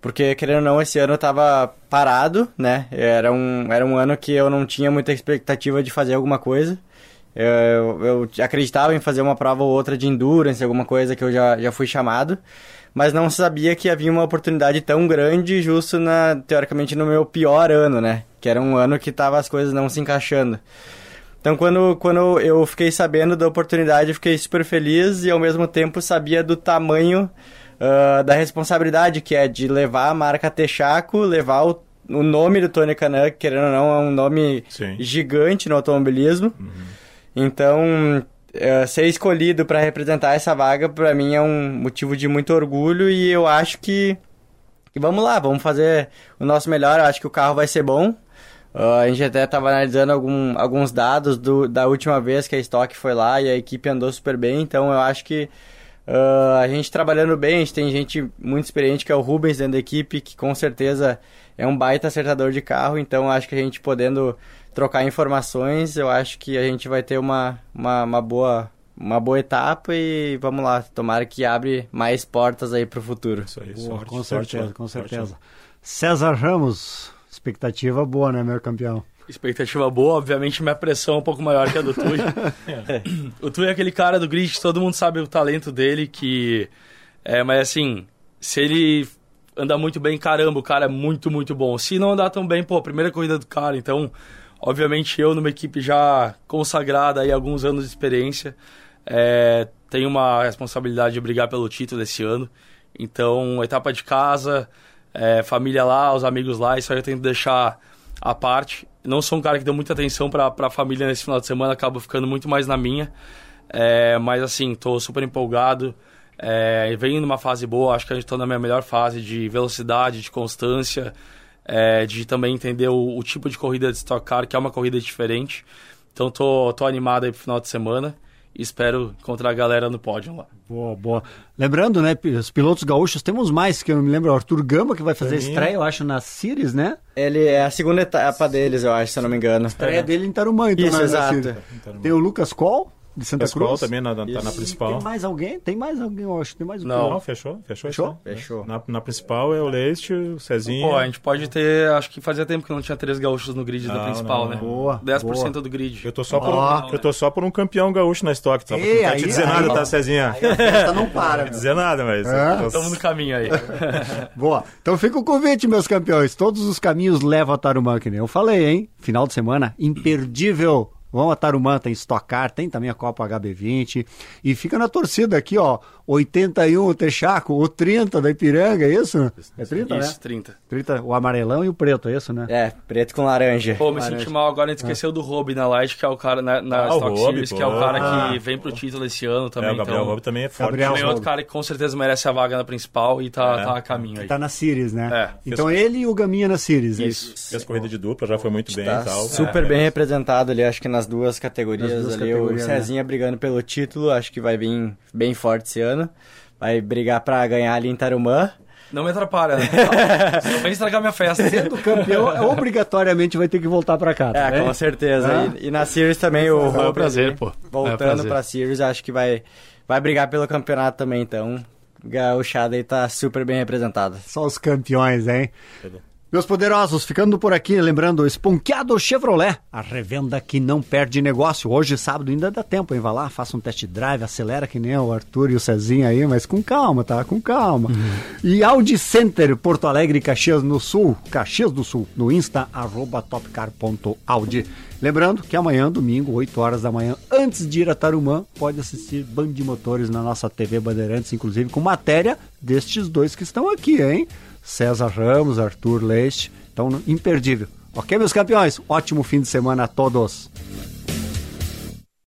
Speaker 4: Porque, querendo ou não, esse ano eu tava parado, né? Era um, era um ano que eu não tinha muita expectativa de fazer alguma coisa. Eu, eu acreditava em fazer uma prova ou outra de endurance, alguma coisa que eu já, já fui chamado. Mas não sabia que havia uma oportunidade tão grande justo, na, teoricamente, no meu pior ano, né? Que era um ano que tava as coisas não se encaixando. Então, quando, quando eu fiquei sabendo da oportunidade, eu fiquei super feliz e, ao mesmo tempo, sabia do tamanho ah, da responsabilidade que é de levar a marca Texaco, levar o, o nome do Tony Canan, que, querendo ou não, é um nome
Speaker 5: Sim.
Speaker 4: gigante no automobilismo. Então, eh, ser escolhido para representar essa vaga, para mim, é um motivo de muito orgulho e eu acho que, que vamos lá, vamos fazer o nosso melhor. Eu acho que o carro vai ser bom. Ah, a gente até estava analisando algum- alguns dados do- da última vez que a Stock foi lá e a equipe andou super bem, então eu acho que ah, a gente trabalhando bem, a gente tem gente muito experiente que é o Rubens dentro da equipe, que com certeza é um baita acertador de carro, então acho que a gente podendo trocar informações, eu acho que a gente vai ter uma, uma, uma boa uma boa etapa e vamos lá, tomara que abre mais portas aí pro futuro.
Speaker 5: Isso aí,
Speaker 2: Boa,
Speaker 5: sorte,
Speaker 2: com
Speaker 5: sorte,
Speaker 2: certeza,
Speaker 5: né?
Speaker 2: com
Speaker 5: Sorte,
Speaker 2: certeza. César Ramos, expectativa boa, né, meu campeão?
Speaker 3: Expectativa boa, obviamente minha pressão é um pouco maior que a do Tui. o Tui é aquele cara do grid, todo mundo sabe o talento dele, que... É, mas assim, se ele andar muito bem, caramba, o cara é muito, muito bom. Se não andar tão bem, pô, primeira corrida do cara, então... Obviamente eu, numa equipe já consagrada aí, alguns anos de experiência, é, tenho uma responsabilidade de brigar pelo título esse ano. Então, etapa de casa, é, família lá, os amigos lá, isso aí eu tento deixar à parte. Não sou um cara que deu muita atenção para a família nesse final de semana, acabo ficando muito mais na minha. É, mas assim, tô super empolgado. É, venho numa fase boa, acho que a gente tá na minha melhor fase de velocidade, de constância, é, de também entender o, o tipo de corrida de Stock Car, que é uma corrida diferente. Então tô, tô animado aí pro final de semana espero encontrar a galera no pódio lá.
Speaker 2: Boa, boa. Lembrando, né, os pilotos gaúchos, temos mais, que eu não me lembro, o Arthur Gamba, que vai fazer a
Speaker 5: Sim.
Speaker 2: estreia, eu acho, na Sirius, né?
Speaker 4: Ele é a segunda etapa deles, eu acho, se eu não me engano.
Speaker 2: Estreia dele em Tarumã, então,
Speaker 4: Isso,
Speaker 2: na- na
Speaker 4: exato.
Speaker 2: Sirius. Tem o Lucas Col, de Santa
Speaker 5: Escola
Speaker 2: Cruz.
Speaker 5: também na, na, tá na
Speaker 2: Tem
Speaker 5: principal.
Speaker 2: mais alguém? Tem mais alguém, eu acho. Tem mais um
Speaker 3: Não.
Speaker 5: Não, fechou? Fechou?
Speaker 2: Fechou?
Speaker 5: aí.
Speaker 4: Fechou.
Speaker 5: Na, na principal é o Leite, o Cezinho.
Speaker 3: Pô, a gente pode ter. Acho que fazia tempo que não tinha três gaúchos no grid da
Speaker 5: Não,
Speaker 3: principal,
Speaker 5: não,
Speaker 3: né?
Speaker 2: Boa,
Speaker 3: 10%
Speaker 2: boa.
Speaker 3: do grid.
Speaker 5: Eu tô só por, um, eu tô só por um campeão gaúcho na estoque, tá?
Speaker 2: Ei,
Speaker 5: não quero
Speaker 2: aí-
Speaker 5: te dizer
Speaker 2: aí-
Speaker 5: nada, tá, Cezinha?
Speaker 2: A festa não para,
Speaker 5: Não
Speaker 2: meu.
Speaker 5: dizer nada, mas.
Speaker 2: É?
Speaker 3: Estamos no caminho aí.
Speaker 2: Boa. Então fica o convite, meus campeões. Todos os caminhos levam a Tarumã, que nem eu falei, hein? Final de semana imperdível. Vão a Tarumã, tem Stock Car, tem também a Copa HB20. E fica na torcida aqui, ó. 81 o Texaco, o 30 da Ipiranga, é isso? É 30,
Speaker 3: Isso,
Speaker 2: né?
Speaker 3: 30.
Speaker 2: 30, o amarelão e o preto, é isso, né?
Speaker 4: É, preto com laranja.
Speaker 3: Pô, me
Speaker 4: Laranja.
Speaker 3: senti mal agora, a gente esqueceu do Rob na Light, que é o cara na, na
Speaker 5: Ah,
Speaker 3: Stock Series,
Speaker 5: pô.
Speaker 3: que é o cara
Speaker 2: Ah.
Speaker 3: que vem pro título esse ano também.
Speaker 5: É, o Gabriel
Speaker 3: então,
Speaker 5: também é forte.
Speaker 2: Gabriel
Speaker 3: também é outro cara que com certeza merece a vaga na principal e tá,
Speaker 5: É.
Speaker 3: tá a caminho aí.
Speaker 2: Tá na Series, né?
Speaker 3: É.
Speaker 2: Então ele e o Gaminha na Series, é
Speaker 3: Isso.
Speaker 5: Fez corrida de dupla, já foi muito bem
Speaker 4: Tá
Speaker 5: e tal.
Speaker 4: super
Speaker 5: É.
Speaker 4: bem representado ali, acho que nas duas categorias
Speaker 2: Nas duas
Speaker 4: ali.
Speaker 2: categorias,
Speaker 4: o
Speaker 2: né?
Speaker 4: Cezinha brigando pelo título, acho que vai vir bem forte esse ano. Vai brigar pra ganhar ali em Tarumã.
Speaker 3: Não me atrapalha, né? Não vem estragar minha festa.
Speaker 2: Sendo campeão, obrigatoriamente vai ter que voltar pra cá. tá
Speaker 4: É,
Speaker 2: bem?
Speaker 4: com certeza.
Speaker 2: Ah.
Speaker 4: E, e na Series também o
Speaker 3: É um prazer, pô. É um
Speaker 4: Voltando pra Series, acho que vai, vai brigar pelo campeonato também, então. Gauchada aí tá super bem representada.
Speaker 2: Só os campeões, hein? Meus poderosos, ficando por aqui, lembrando, Esponqueado Chevrolet, a revenda que não perde negócio. Hoje, sábado, ainda dá tempo, hein? Vai lá, faça um test drive, acelera que nem o Arthur e o Cezinho aí, mas com calma, tá? Com calma. E Audi Center, Porto Alegre, Caxias no Sul, Caxias do Sul, no Insta, arroba topcar.audi. Lembrando que amanhã, domingo, 8 horas da manhã, antes de ir a Tarumã, pode assistir Band de Motores na nossa TV Bandeirantes, inclusive com matéria destes dois que estão aqui, hein? César Ramos, Arthur Leite. Então, imperdível. Ok, meus campeões? Ótimo fim de semana a todos.